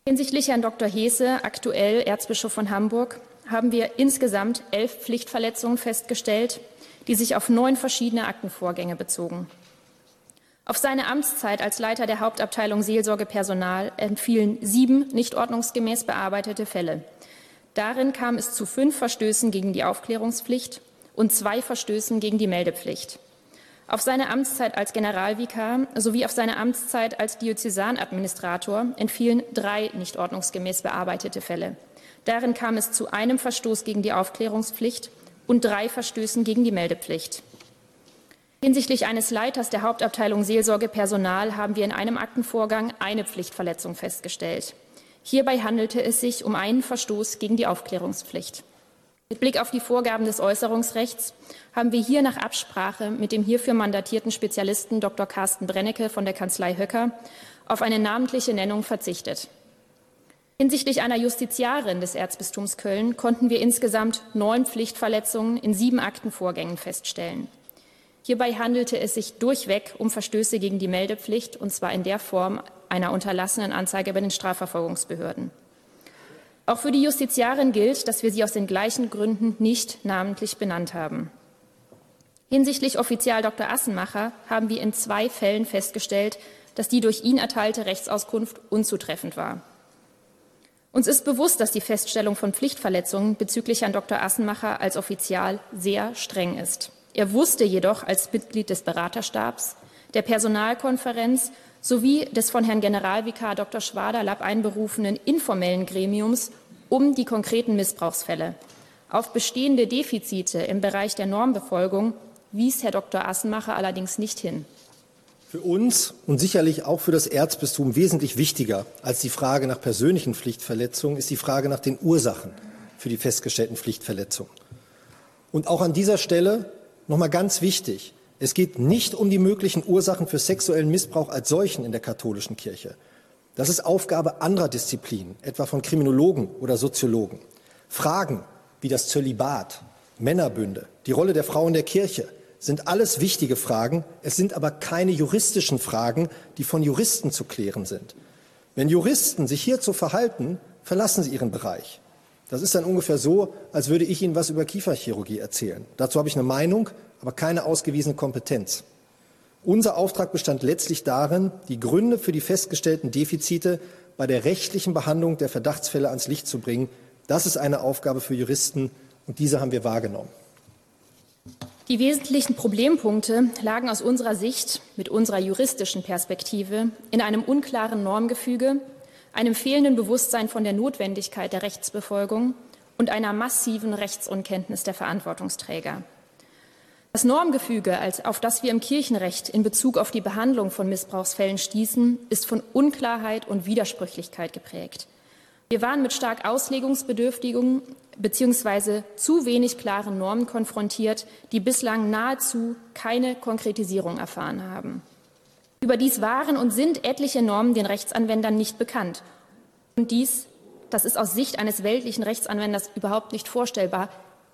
Speaker 4: Hinsichtlich Herrn Dr. Hese, aktuell Erzbischof von Hamburg, haben wir insgesamt elf Pflichtverletzungen festgestellt, die sich auf neun verschiedene Aktenvorgänge bezogen. Auf seine Amtszeit als Leiter der Hauptabteilung Seelsorge Personal entfielen sieben nicht ordnungsgemäß bearbeitete Fälle. Darin kam es zu fünf Verstößen gegen die Aufklärungspflicht und zwei Verstößen gegen die Meldepflicht. Auf seine Amtszeit als Generalvikar sowie auf seine Amtszeit als Diözesanadministrator entfielen drei nicht ordnungsgemäß bearbeitete Fälle. Darin kam es zu einem Verstoß gegen die Aufklärungspflicht und drei Verstößen gegen die Meldepflicht. Hinsichtlich eines Leiters der Hauptabteilung Seelsorge Personal haben wir in einem Aktenvorgang eine Pflichtverletzung festgestellt. Hierbei handelte es sich um einen Verstoß gegen die Aufklärungspflicht. Mit Blick auf die Vorgaben des Äußerungsrechts haben wir hier nach Absprache mit dem hierfür mandatierten Spezialisten Dr. Carsten Brennecke von der Kanzlei Höcker auf eine namentliche Nennung verzichtet. Hinsichtlich einer Justiziarin des Erzbistums Köln konnten wir insgesamt neun Pflichtverletzungen in sieben Aktenvorgängen feststellen. Hierbei handelte es sich durchweg um Verstöße gegen die Meldepflicht, und zwar in der Form einer unterlassenen Anzeige bei den Strafverfolgungsbehörden. Auch für die Justiziarin gilt, dass wir sie aus den gleichen Gründen nicht namentlich benannt haben. Hinsichtlich Offizial Dr. Assenmacher haben wir in zwei Fällen festgestellt, dass die durch ihn erteilte Rechtsauskunft unzutreffend war. Uns ist bewusst, dass die Feststellung von Pflichtverletzungen bezüglich Herrn Dr. Assenmacher als Offizial sehr streng ist. Er wusste jedoch als Mitglied des Beraterstabs, der Personalkonferenz sowie des von Herrn Generalvikar Dr. Schwaderlapp einberufenen informellen Gremiums um die konkreten Missbrauchsfälle. Auf bestehende Defizite im Bereich der Normbefolgung wies Herr Dr. Assenmacher allerdings nicht hin.
Speaker 3: Für uns und sicherlich auch für das Erzbistum wesentlich wichtiger als die Frage nach persönlichen Pflichtverletzungen ist die Frage nach den Ursachen für die festgestellten Pflichtverletzungen. Und auch an dieser Stelle noch mal ganz wichtig. Es geht nicht um die möglichen Ursachen für sexuellen Missbrauch als solchen in der katholischen Kirche. Das ist Aufgabe anderer Disziplinen, etwa von Kriminologen oder Soziologen. Fragen wie das Zölibat, Männerbünde, die Rolle der Frau in der Kirche sind alles wichtige Fragen. Es sind aber keine juristischen Fragen, die von Juristen zu klären sind. Wenn Juristen sich hierzu verhalten, verlassen sie ihren Bereich. Das ist dann ungefähr so, als würde ich Ihnen was über Kieferchirurgie erzählen. Dazu habe ich eine Meinung, aber keine ausgewiesene Kompetenz. Unser Auftrag bestand letztlich darin, die Gründe für die festgestellten Defizite bei der rechtlichen Behandlung der Verdachtsfälle ans Licht zu bringen. Das ist eine Aufgabe für Juristen und diese haben wir wahrgenommen.
Speaker 4: Die wesentlichen Problempunkte lagen aus unserer Sicht mit unserer juristischen Perspektive in einem unklaren Normgefüge, einem fehlenden Bewusstsein von der Notwendigkeit der Rechtsbefolgung und einer massiven Rechtsunkenntnis der Verantwortungsträger. Das Normgefüge, auf das wir im Kirchenrecht in Bezug auf die Behandlung von Missbrauchsfällen stießen, ist von Unklarheit und Widersprüchlichkeit geprägt. Wir waren mit stark auslegungsbedürftigen bzw. zu wenig klaren Normen konfrontiert, die bislang nahezu keine Konkretisierung erfahren haben. Überdies waren und sind etliche Normen den Rechtsanwendern nicht bekannt. Und dies, das ist aus Sicht eines weltlichen Rechtsanwenders überhaupt nicht vorstellbar.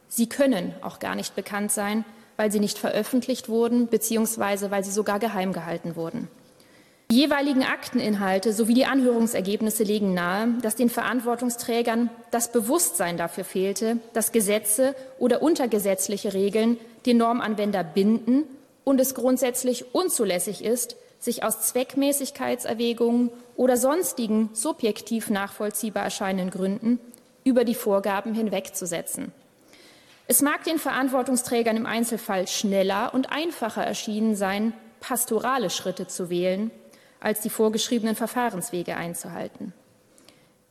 Speaker 4: Sie können auch gar nicht bekannt sein, weil sie nicht veröffentlicht wurden bzw. weil sie sogar geheim gehalten wurden. Die jeweiligen Akteninhalte sowie die Anhörungsergebnisse legen nahe, dass den Verantwortungsträgern das Bewusstsein dafür fehlte, dass Gesetze oder untergesetzliche Regeln den Normanwender binden und es grundsätzlich unzulässig ist, sich aus Zweckmäßigkeitserwägungen oder sonstigen subjektiv nachvollziehbar erscheinenden Gründen über die Vorgaben hinwegzusetzen. Es mag den Verantwortungsträgern im Einzelfall schneller und einfacher erschienen sein, pastorale Schritte zu wählen, als die vorgeschriebenen Verfahrenswege einzuhalten.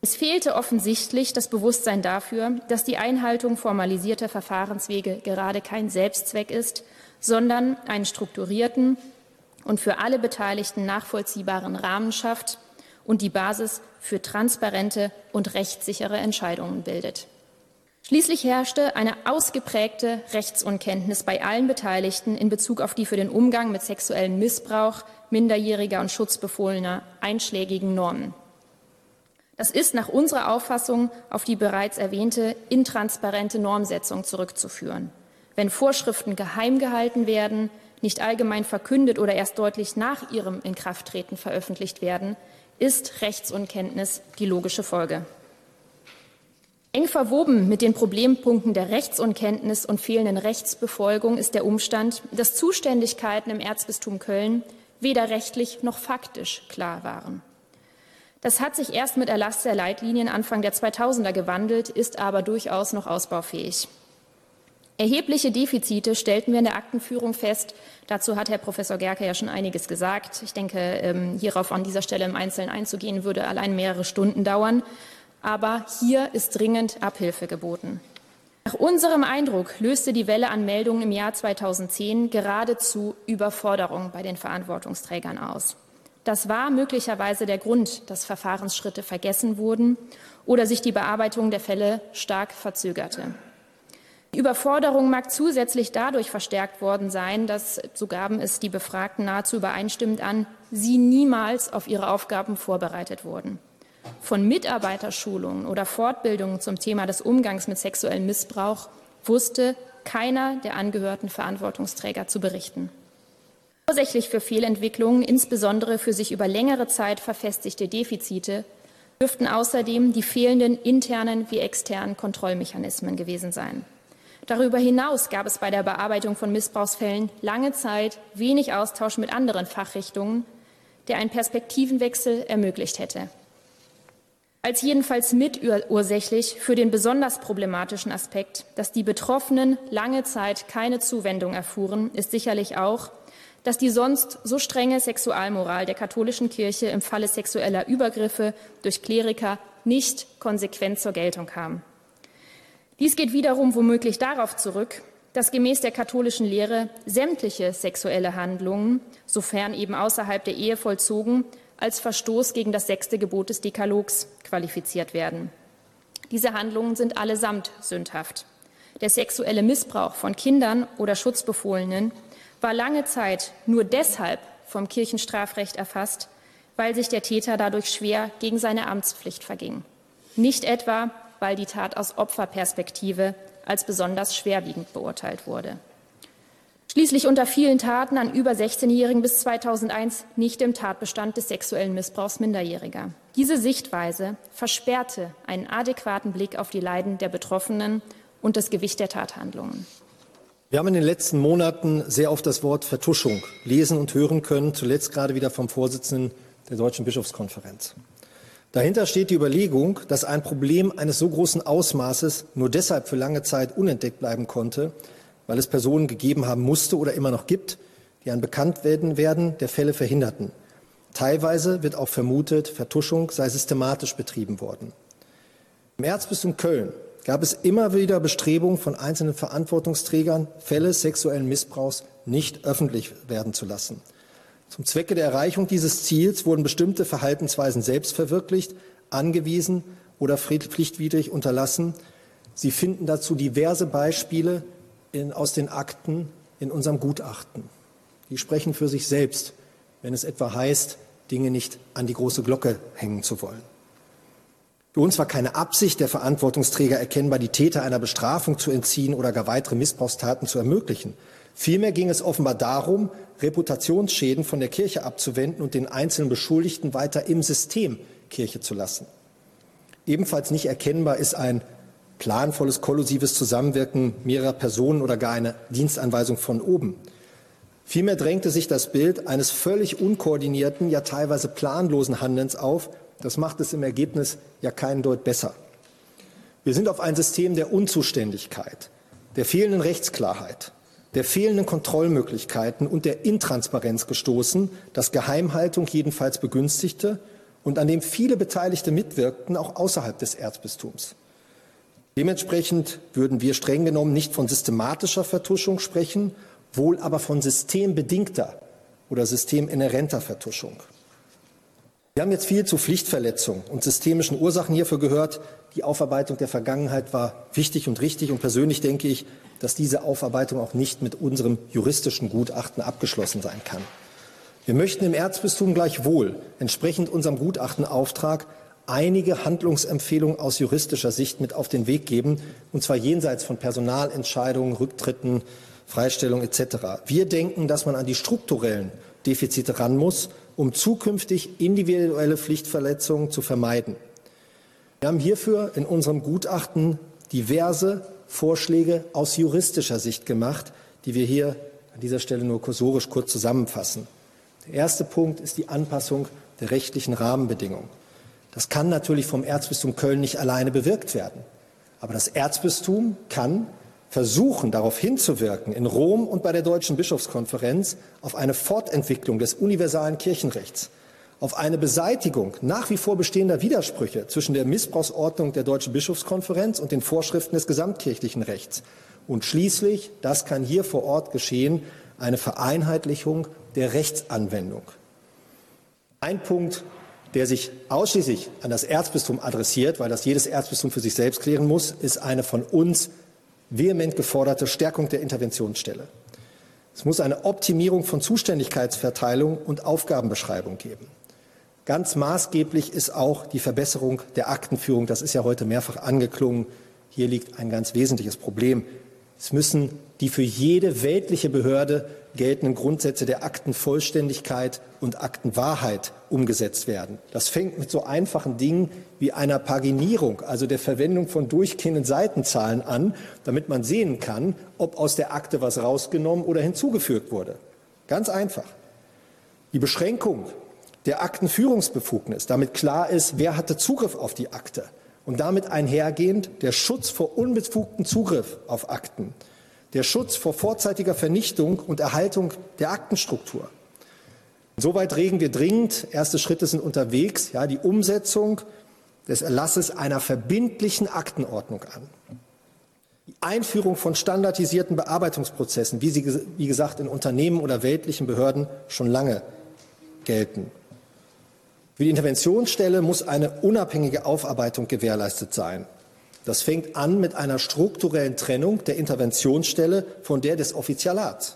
Speaker 4: Es fehlte offensichtlich das Bewusstsein dafür, dass die Einhaltung formalisierter Verfahrenswege gerade kein Selbstzweck ist, sondern einen strukturierten und für alle Beteiligten nachvollziehbaren Rahmen schafft und die Basis für transparente und rechtssichere Entscheidungen bildet. Schließlich herrschte eine ausgeprägte Rechtsunkenntnis bei allen Beteiligten in Bezug auf die für den Umgang mit sexuellem Missbrauch Minderjähriger und Schutzbefohlener einschlägigen Normen. Das ist nach unserer Auffassung auf die bereits erwähnte intransparente Normsetzung zurückzuführen. Wenn Vorschriften geheim gehalten werden, nicht allgemein verkündet oder erst deutlich nach ihrem Inkrafttreten veröffentlicht werden, ist Rechtsunkenntnis die logische Folge. Eng verwoben mit den Problempunkten der Rechtsunkenntnis und fehlenden Rechtsbefolgung ist der Umstand, dass Zuständigkeiten im Erzbistum Köln weder rechtlich noch faktisch klar waren. Das hat sich erst mit Erlass der Leitlinien Anfang der 2000er gewandelt, ist aber durchaus noch ausbaufähig. Erhebliche Defizite stellten wir in der Aktenführung fest. Dazu hat Herr Professor Gerke ja schon einiges gesagt. Ich denke, ähm, hierauf an dieser Stelle im Einzelnen einzugehen, würde allein mehrere Stunden dauern. Aber hier ist dringend Abhilfe geboten. Nach unserem Eindruck löste die Welle an Meldungen im Jahr 2010 geradezu Überforderung bei den Verantwortungsträgern aus. Das war möglicherweise der Grund, dass Verfahrensschritte vergessen wurden oder sich die Bearbeitung der Fälle stark verzögerte. Die Überforderung mag zusätzlich dadurch verstärkt worden sein, dass, so gaben es die Befragten nahezu übereinstimmend an, sie niemals auf ihre Aufgaben vorbereitet wurden von Mitarbeiterschulungen oder Fortbildungen zum Thema des Umgangs mit sexuellem Missbrauch wusste keiner der angehörten Verantwortungsträger zu berichten. Ursächlich für Fehlentwicklungen, insbesondere für sich über längere Zeit verfestigte Defizite, dürften außerdem die fehlenden internen wie externen Kontrollmechanismen gewesen sein. Darüber hinaus gab es bei der Bearbeitung von Missbrauchsfällen lange Zeit wenig Austausch mit anderen Fachrichtungen, der einen Perspektivenwechsel ermöglicht hätte. Als jedenfalls mitursächlich für den besonders problematischen Aspekt, dass die Betroffenen lange Zeit keine Zuwendung erfuhren, ist sicherlich auch, dass die sonst so strenge Sexualmoral der katholischen Kirche im Falle sexueller Übergriffe durch Kleriker nicht konsequent zur Geltung kam. Dies geht wiederum womöglich darauf zurück, dass gemäß der katholischen Lehre sämtliche sexuelle Handlungen, sofern eben außerhalb der Ehe vollzogen, als Verstoß gegen das sechste Gebot des Dekalogs qualifiziert werden. Diese Handlungen sind allesamt sündhaft. Der sexuelle Missbrauch von Kindern oder Schutzbefohlenen war lange Zeit nur deshalb vom Kirchenstrafrecht erfasst, weil sich der Täter dadurch schwer gegen seine Amtspflicht verging. Nicht etwa, weil die Tat aus Opferperspektive als besonders schwerwiegend beurteilt wurde. Schließlich unter vielen Taten an über 16-Jährigen bis 2001 nicht im Tatbestand des sexuellen Missbrauchs Minderjähriger. Diese Sichtweise versperrte einen adäquaten Blick auf die Leiden der Betroffenen und das Gewicht der Tathandlungen.
Speaker 3: Wir haben in den letzten Monaten sehr oft das Wort Vertuschung lesen und hören können, zuletzt gerade wieder vom Vorsitzenden der Deutschen Bischofskonferenz. Dahinter steht die Überlegung, dass ein Problem eines so großen Ausmaßes nur deshalb für lange Zeit unentdeckt bleiben konnte, weil es Personen gegeben haben musste oder immer noch gibt, die ein Bekanntwerden werden der Fälle verhinderten. Teilweise wird auch vermutet, Vertuschung sei systematisch betrieben worden. Im Erzbistum Köln gab es immer wieder Bestrebungen von einzelnen Verantwortungsträgern, Fälle sexuellen Missbrauchs nicht öffentlich werden zu lassen. Zum Zwecke der Erreichung dieses Ziels wurden bestimmte Verhaltensweisen selbst verwirklicht, angewiesen oder pflichtwidrig unterlassen. Sie finden dazu diverse Beispiele in, aus den Akten in unserem Gutachten. Die sprechen für sich selbst, wenn es etwa heißt, Dinge nicht an die große Glocke hängen zu wollen. Für uns war keine Absicht der Verantwortungsträger erkennbar, die Täter einer Bestrafung zu entziehen oder gar weitere Missbrauchstaten zu ermöglichen. Vielmehr ging es offenbar darum, Reputationsschäden von der Kirche abzuwenden und den einzelnen Beschuldigten weiter im System Kirche zu lassen. Ebenfalls nicht erkennbar ist ein planvolles, kollusives Zusammenwirken mehrerer Personen oder gar eine Dienstanweisung von oben. Vielmehr drängte sich das Bild eines völlig unkoordinierten, ja teilweise planlosen Handelns auf. Das macht es im Ergebnis ja keinen Deut besser. Wir sind auf ein System der Unzuständigkeit, der fehlenden Rechtsklarheit, der fehlenden Kontrollmöglichkeiten und der Intransparenz gestoßen, das Geheimhaltung jedenfalls begünstigte und an dem viele Beteiligte mitwirkten, auch außerhalb des Erzbistums. Dementsprechend würden wir streng genommen nicht von systematischer Vertuschung sprechen, wohl aber von systembedingter oder systeminhärenter Vertuschung. Wir haben jetzt viel zu Pflichtverletzungen und systemischen Ursachen hierfür gehört. Die Aufarbeitung der Vergangenheit war wichtig und richtig. Und persönlich denke ich, dass diese Aufarbeitung auch nicht mit unserem juristischen Gutachten abgeschlossen sein kann. Wir möchten im Erzbistum gleichwohl entsprechend unserem Gutachtenauftrag einige Handlungsempfehlungen aus juristischer Sicht mit auf den Weg geben, und zwar jenseits von Personalentscheidungen, Rücktritten, Freistellung etc. Wir denken, dass man an die strukturellen Defizite ran muss um zukünftig individuelle Pflichtverletzungen zu vermeiden. Wir haben hierfür in unserem Gutachten diverse Vorschläge aus juristischer Sicht gemacht, die wir hier an dieser Stelle nur kursorisch kurz zusammenfassen. Der erste Punkt ist die Anpassung der rechtlichen Rahmenbedingungen. Das kann natürlich vom Erzbistum Köln nicht alleine bewirkt werden. Aber das Erzbistum kann versuchen, darauf hinzuwirken, in Rom und bei der Deutschen Bischofskonferenz auf eine Fortentwicklung des universalen Kirchenrechts, auf eine Beseitigung nach wie vor bestehender Widersprüche zwischen der Missbrauchsordnung der Deutschen Bischofskonferenz und den Vorschriften des gesamtkirchlichen Rechts. Und schließlich, das kann hier vor Ort geschehen, eine Vereinheitlichung der Rechtsanwendung. Ein Punkt, der sich ausschließlich an das Erzbistum adressiert, weil das jedes Erzbistum für sich selbst klären muss, ist eine von uns vehement geforderte Stärkung der Interventionsstelle. Es muss eine Optimierung von Zuständigkeitsverteilung und Aufgabenbeschreibung geben. Ganz maßgeblich ist auch die Verbesserung der Aktenführung. Das ist ja heute mehrfach angeklungen. Hier liegt ein ganz wesentliches Problem. Es müssen die für jede weltliche Behörde geltenden Grundsätze der Aktenvollständigkeit und Aktenwahrheit umgesetzt werden. Das fängt mit so einfachen Dingen wie einer Paginierung, also der Verwendung von durchgehenden Seitenzahlen an, damit man sehen kann, ob aus der Akte was rausgenommen oder hinzugefügt wurde. Ganz einfach. Die Beschränkung der Aktenführungsbefugnis, damit klar ist, wer hatte Zugriff auf die Akte und damit einhergehend der Schutz vor unbefugtem Zugriff auf Akten, der Schutz vor vorzeitiger Vernichtung und Erhaltung der Aktenstruktur. Soweit regen wir dringend, erste Schritte sind unterwegs, ja, die Umsetzung des Erlasses einer verbindlichen Aktenordnung an. Die Einführung von standardisierten Bearbeitungsprozessen, wie sie, wie gesagt, in Unternehmen oder weltlichen Behörden schon lange gelten. Für die Interventionsstelle muss eine unabhängige Aufarbeitung gewährleistet sein. Das fängt an mit einer strukturellen Trennung der Interventionsstelle von der des Offizialats.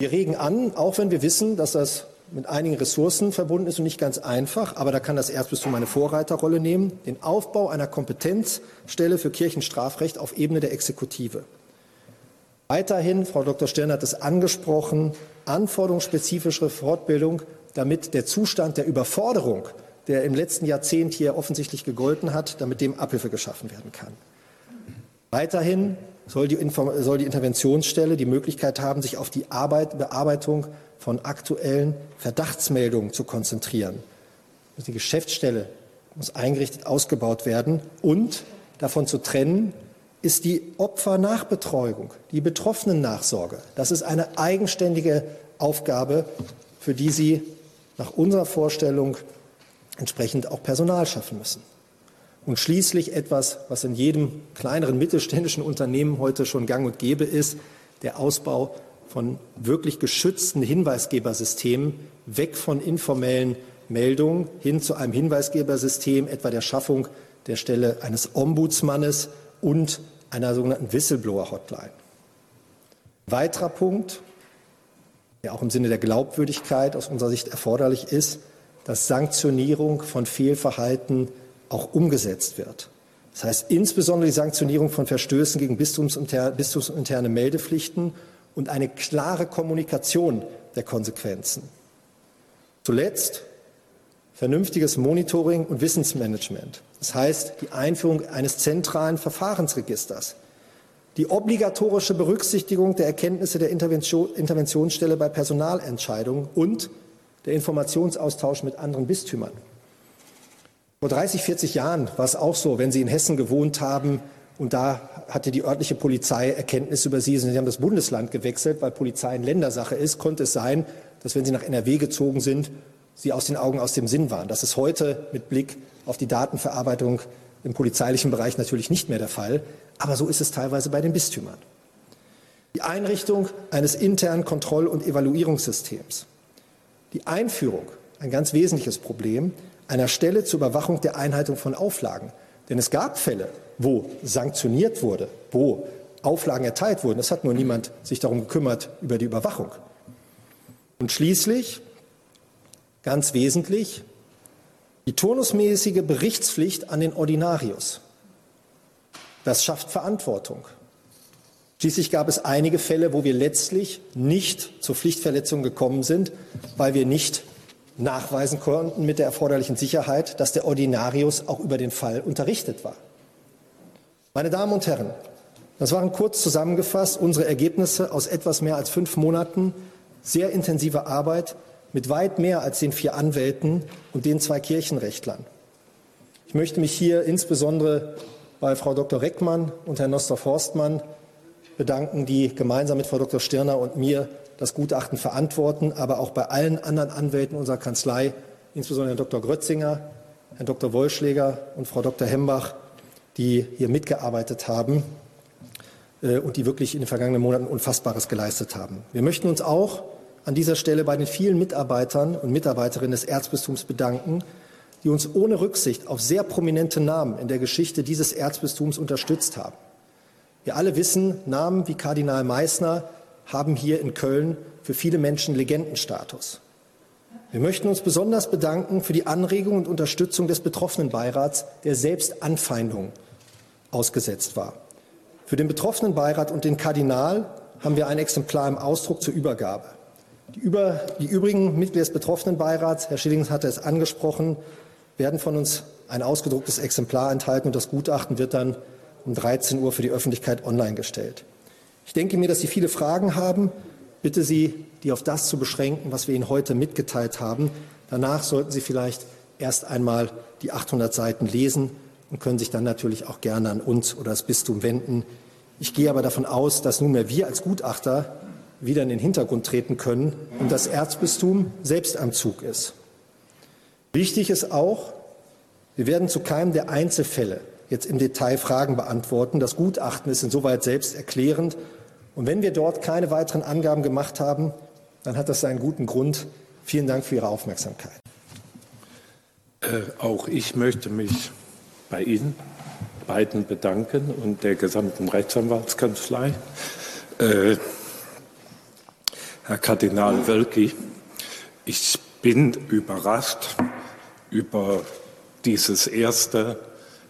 Speaker 3: Wir regen an, auch wenn wir wissen, dass das mit einigen Ressourcen verbunden ist und nicht ganz einfach, aber da kann das Erzbistum eine Vorreiterrolle nehmen, den Aufbau einer Kompetenzstelle für Kirchenstrafrecht auf Ebene der Exekutive. Weiterhin, Frau Dr. Stern hat es angesprochen, anforderungsspezifische Fortbildung damit der Zustand der Überforderung, der im letzten Jahrzehnt hier offensichtlich gegolten hat, damit dem Abhilfe geschaffen werden kann. Weiterhin soll die, soll die Interventionsstelle die Möglichkeit haben, sich auf die Arbeit, Bearbeitung von aktuellen Verdachtsmeldungen zu konzentrieren. Die Geschäftsstelle muss eingerichtet ausgebaut werden und davon zu trennen ist die Opfernachbetreuung, die Betroffenen-Nachsorge. Das ist eine eigenständige Aufgabe, für die Sie nach unserer Vorstellung entsprechend auch Personal schaffen müssen. Und schließlich etwas, was in jedem kleineren mittelständischen Unternehmen heute schon gang und gäbe ist, der Ausbau von wirklich geschützten Hinweisgebersystemen, weg von informellen Meldungen hin zu einem Hinweisgebersystem, etwa der Schaffung der Stelle eines Ombudsmannes und einer sogenannten Whistleblower-Hotline. Weiterer Punkt, auch im Sinne der Glaubwürdigkeit aus unserer Sicht erforderlich ist, dass Sanktionierung von Fehlverhalten auch umgesetzt wird. Das heißt insbesondere die Sanktionierung von Verstößen gegen bistumsinterne Meldepflichten und eine klare Kommunikation der Konsequenzen. Zuletzt vernünftiges Monitoring und Wissensmanagement. Das heißt die Einführung eines zentralen Verfahrensregisters, die obligatorische Berücksichtigung der Erkenntnisse der Intervention, Interventionsstelle bei Personalentscheidungen und der Informationsaustausch mit anderen Bistümern. Vor 30, 40 Jahren war es auch so, wenn Sie in Hessen gewohnt haben und da hatte die örtliche Polizei Erkenntnis über Sie, Sie haben das Bundesland gewechselt, weil Polizei eine Ländersache ist, konnte es sein, dass wenn Sie nach NRW gezogen sind, Sie aus den Augen, aus dem Sinn waren. Das ist heute mit Blick auf die Datenverarbeitung im polizeilichen Bereich natürlich nicht mehr der Fall. Aber so ist es teilweise bei den Bistümern. die Einrichtung eines internen Kontroll- und Evaluierungssystems, die Einführung, ein ganz wesentliches Problem, einer Stelle zur Überwachung der Einhaltung von Auflagen. Denn es gab Fälle, wo sanktioniert wurde, wo Auflagen erteilt wurden. Es hat nur niemand sich darum gekümmert über die Überwachung. Und schließlich, ganz wesentlich, die turnusmäßige Berichtspflicht an den Ordinarius. Das schafft Verantwortung. Schließlich gab es einige Fälle, wo wir letztlich nicht zur Pflichtverletzung gekommen sind, weil wir nicht nachweisen konnten mit der erforderlichen Sicherheit, dass der Ordinarius auch über den Fall unterrichtet war. Meine Damen und Herren, das waren kurz zusammengefasst unsere Ergebnisse aus etwas mehr als fünf Monaten sehr intensiver Arbeit mit weit mehr als den vier Anwälten und den zwei Kirchenrechtlern. Ich möchte mich hier insbesondere bei Frau Dr. Reckmann und Herrn Nostorf Horstmann bedanken, die gemeinsam mit Frau Dr. Stirner und mir das Gutachten verantworten, aber auch bei allen anderen Anwälten unserer Kanzlei, insbesondere Herrn Dr. Grötzinger, Herrn Dr. Wollschläger und Frau Dr. Hembach, die hier mitgearbeitet haben äh, und die wirklich in den vergangenen Monaten Unfassbares geleistet haben. Wir möchten uns auch an dieser Stelle bei den vielen Mitarbeitern und Mitarbeiterinnen des Erzbistums bedanken, die uns ohne Rücksicht auf sehr prominente Namen in der Geschichte dieses Erzbistums unterstützt haben. Wir alle wissen, Namen wie Kardinal Meissner haben hier in Köln für viele Menschen Legendenstatus. Wir möchten uns besonders bedanken für die Anregung und Unterstützung des betroffenen Beirats, der selbst Anfeindungen ausgesetzt war. Für den betroffenen Beirat und den Kardinal haben wir ein Exemplar im Ausdruck zur Übergabe. Die, über, die übrigen Mitglieder des betroffenen Beirats, Herr Schillings hatte es angesprochen, werden von uns ein ausgedrucktes Exemplar enthalten und das Gutachten wird dann um 13 Uhr für die Öffentlichkeit online gestellt. Ich denke mir, dass Sie viele Fragen haben. Bitte Sie, die auf das zu beschränken, was wir Ihnen heute mitgeteilt haben. Danach sollten Sie vielleicht erst einmal die 800 Seiten lesen und können sich dann natürlich auch gerne an uns oder das Bistum wenden. Ich gehe aber davon aus, dass nunmehr wir als Gutachter wieder in den Hintergrund treten können und das Erzbistum selbst am Zug ist. Wichtig ist auch, wir werden zu keinem der Einzelfälle jetzt im Detail Fragen beantworten. Das Gutachten ist insoweit selbst erklärend. Und wenn wir dort keine weiteren Angaben gemacht haben, dann hat das seinen guten Grund. Vielen Dank für Ihre Aufmerksamkeit.
Speaker 5: Äh, auch ich möchte mich bei Ihnen beiden bedanken und der gesamten Rechtsanwaltskanzlei. Äh, Herr Kardinal Wölki, ich bin überrascht über dieses erste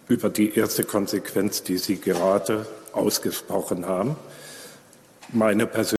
Speaker 5: über die erste Konsequenz, die Sie gerade ausgesprochen haben. Meine persönliche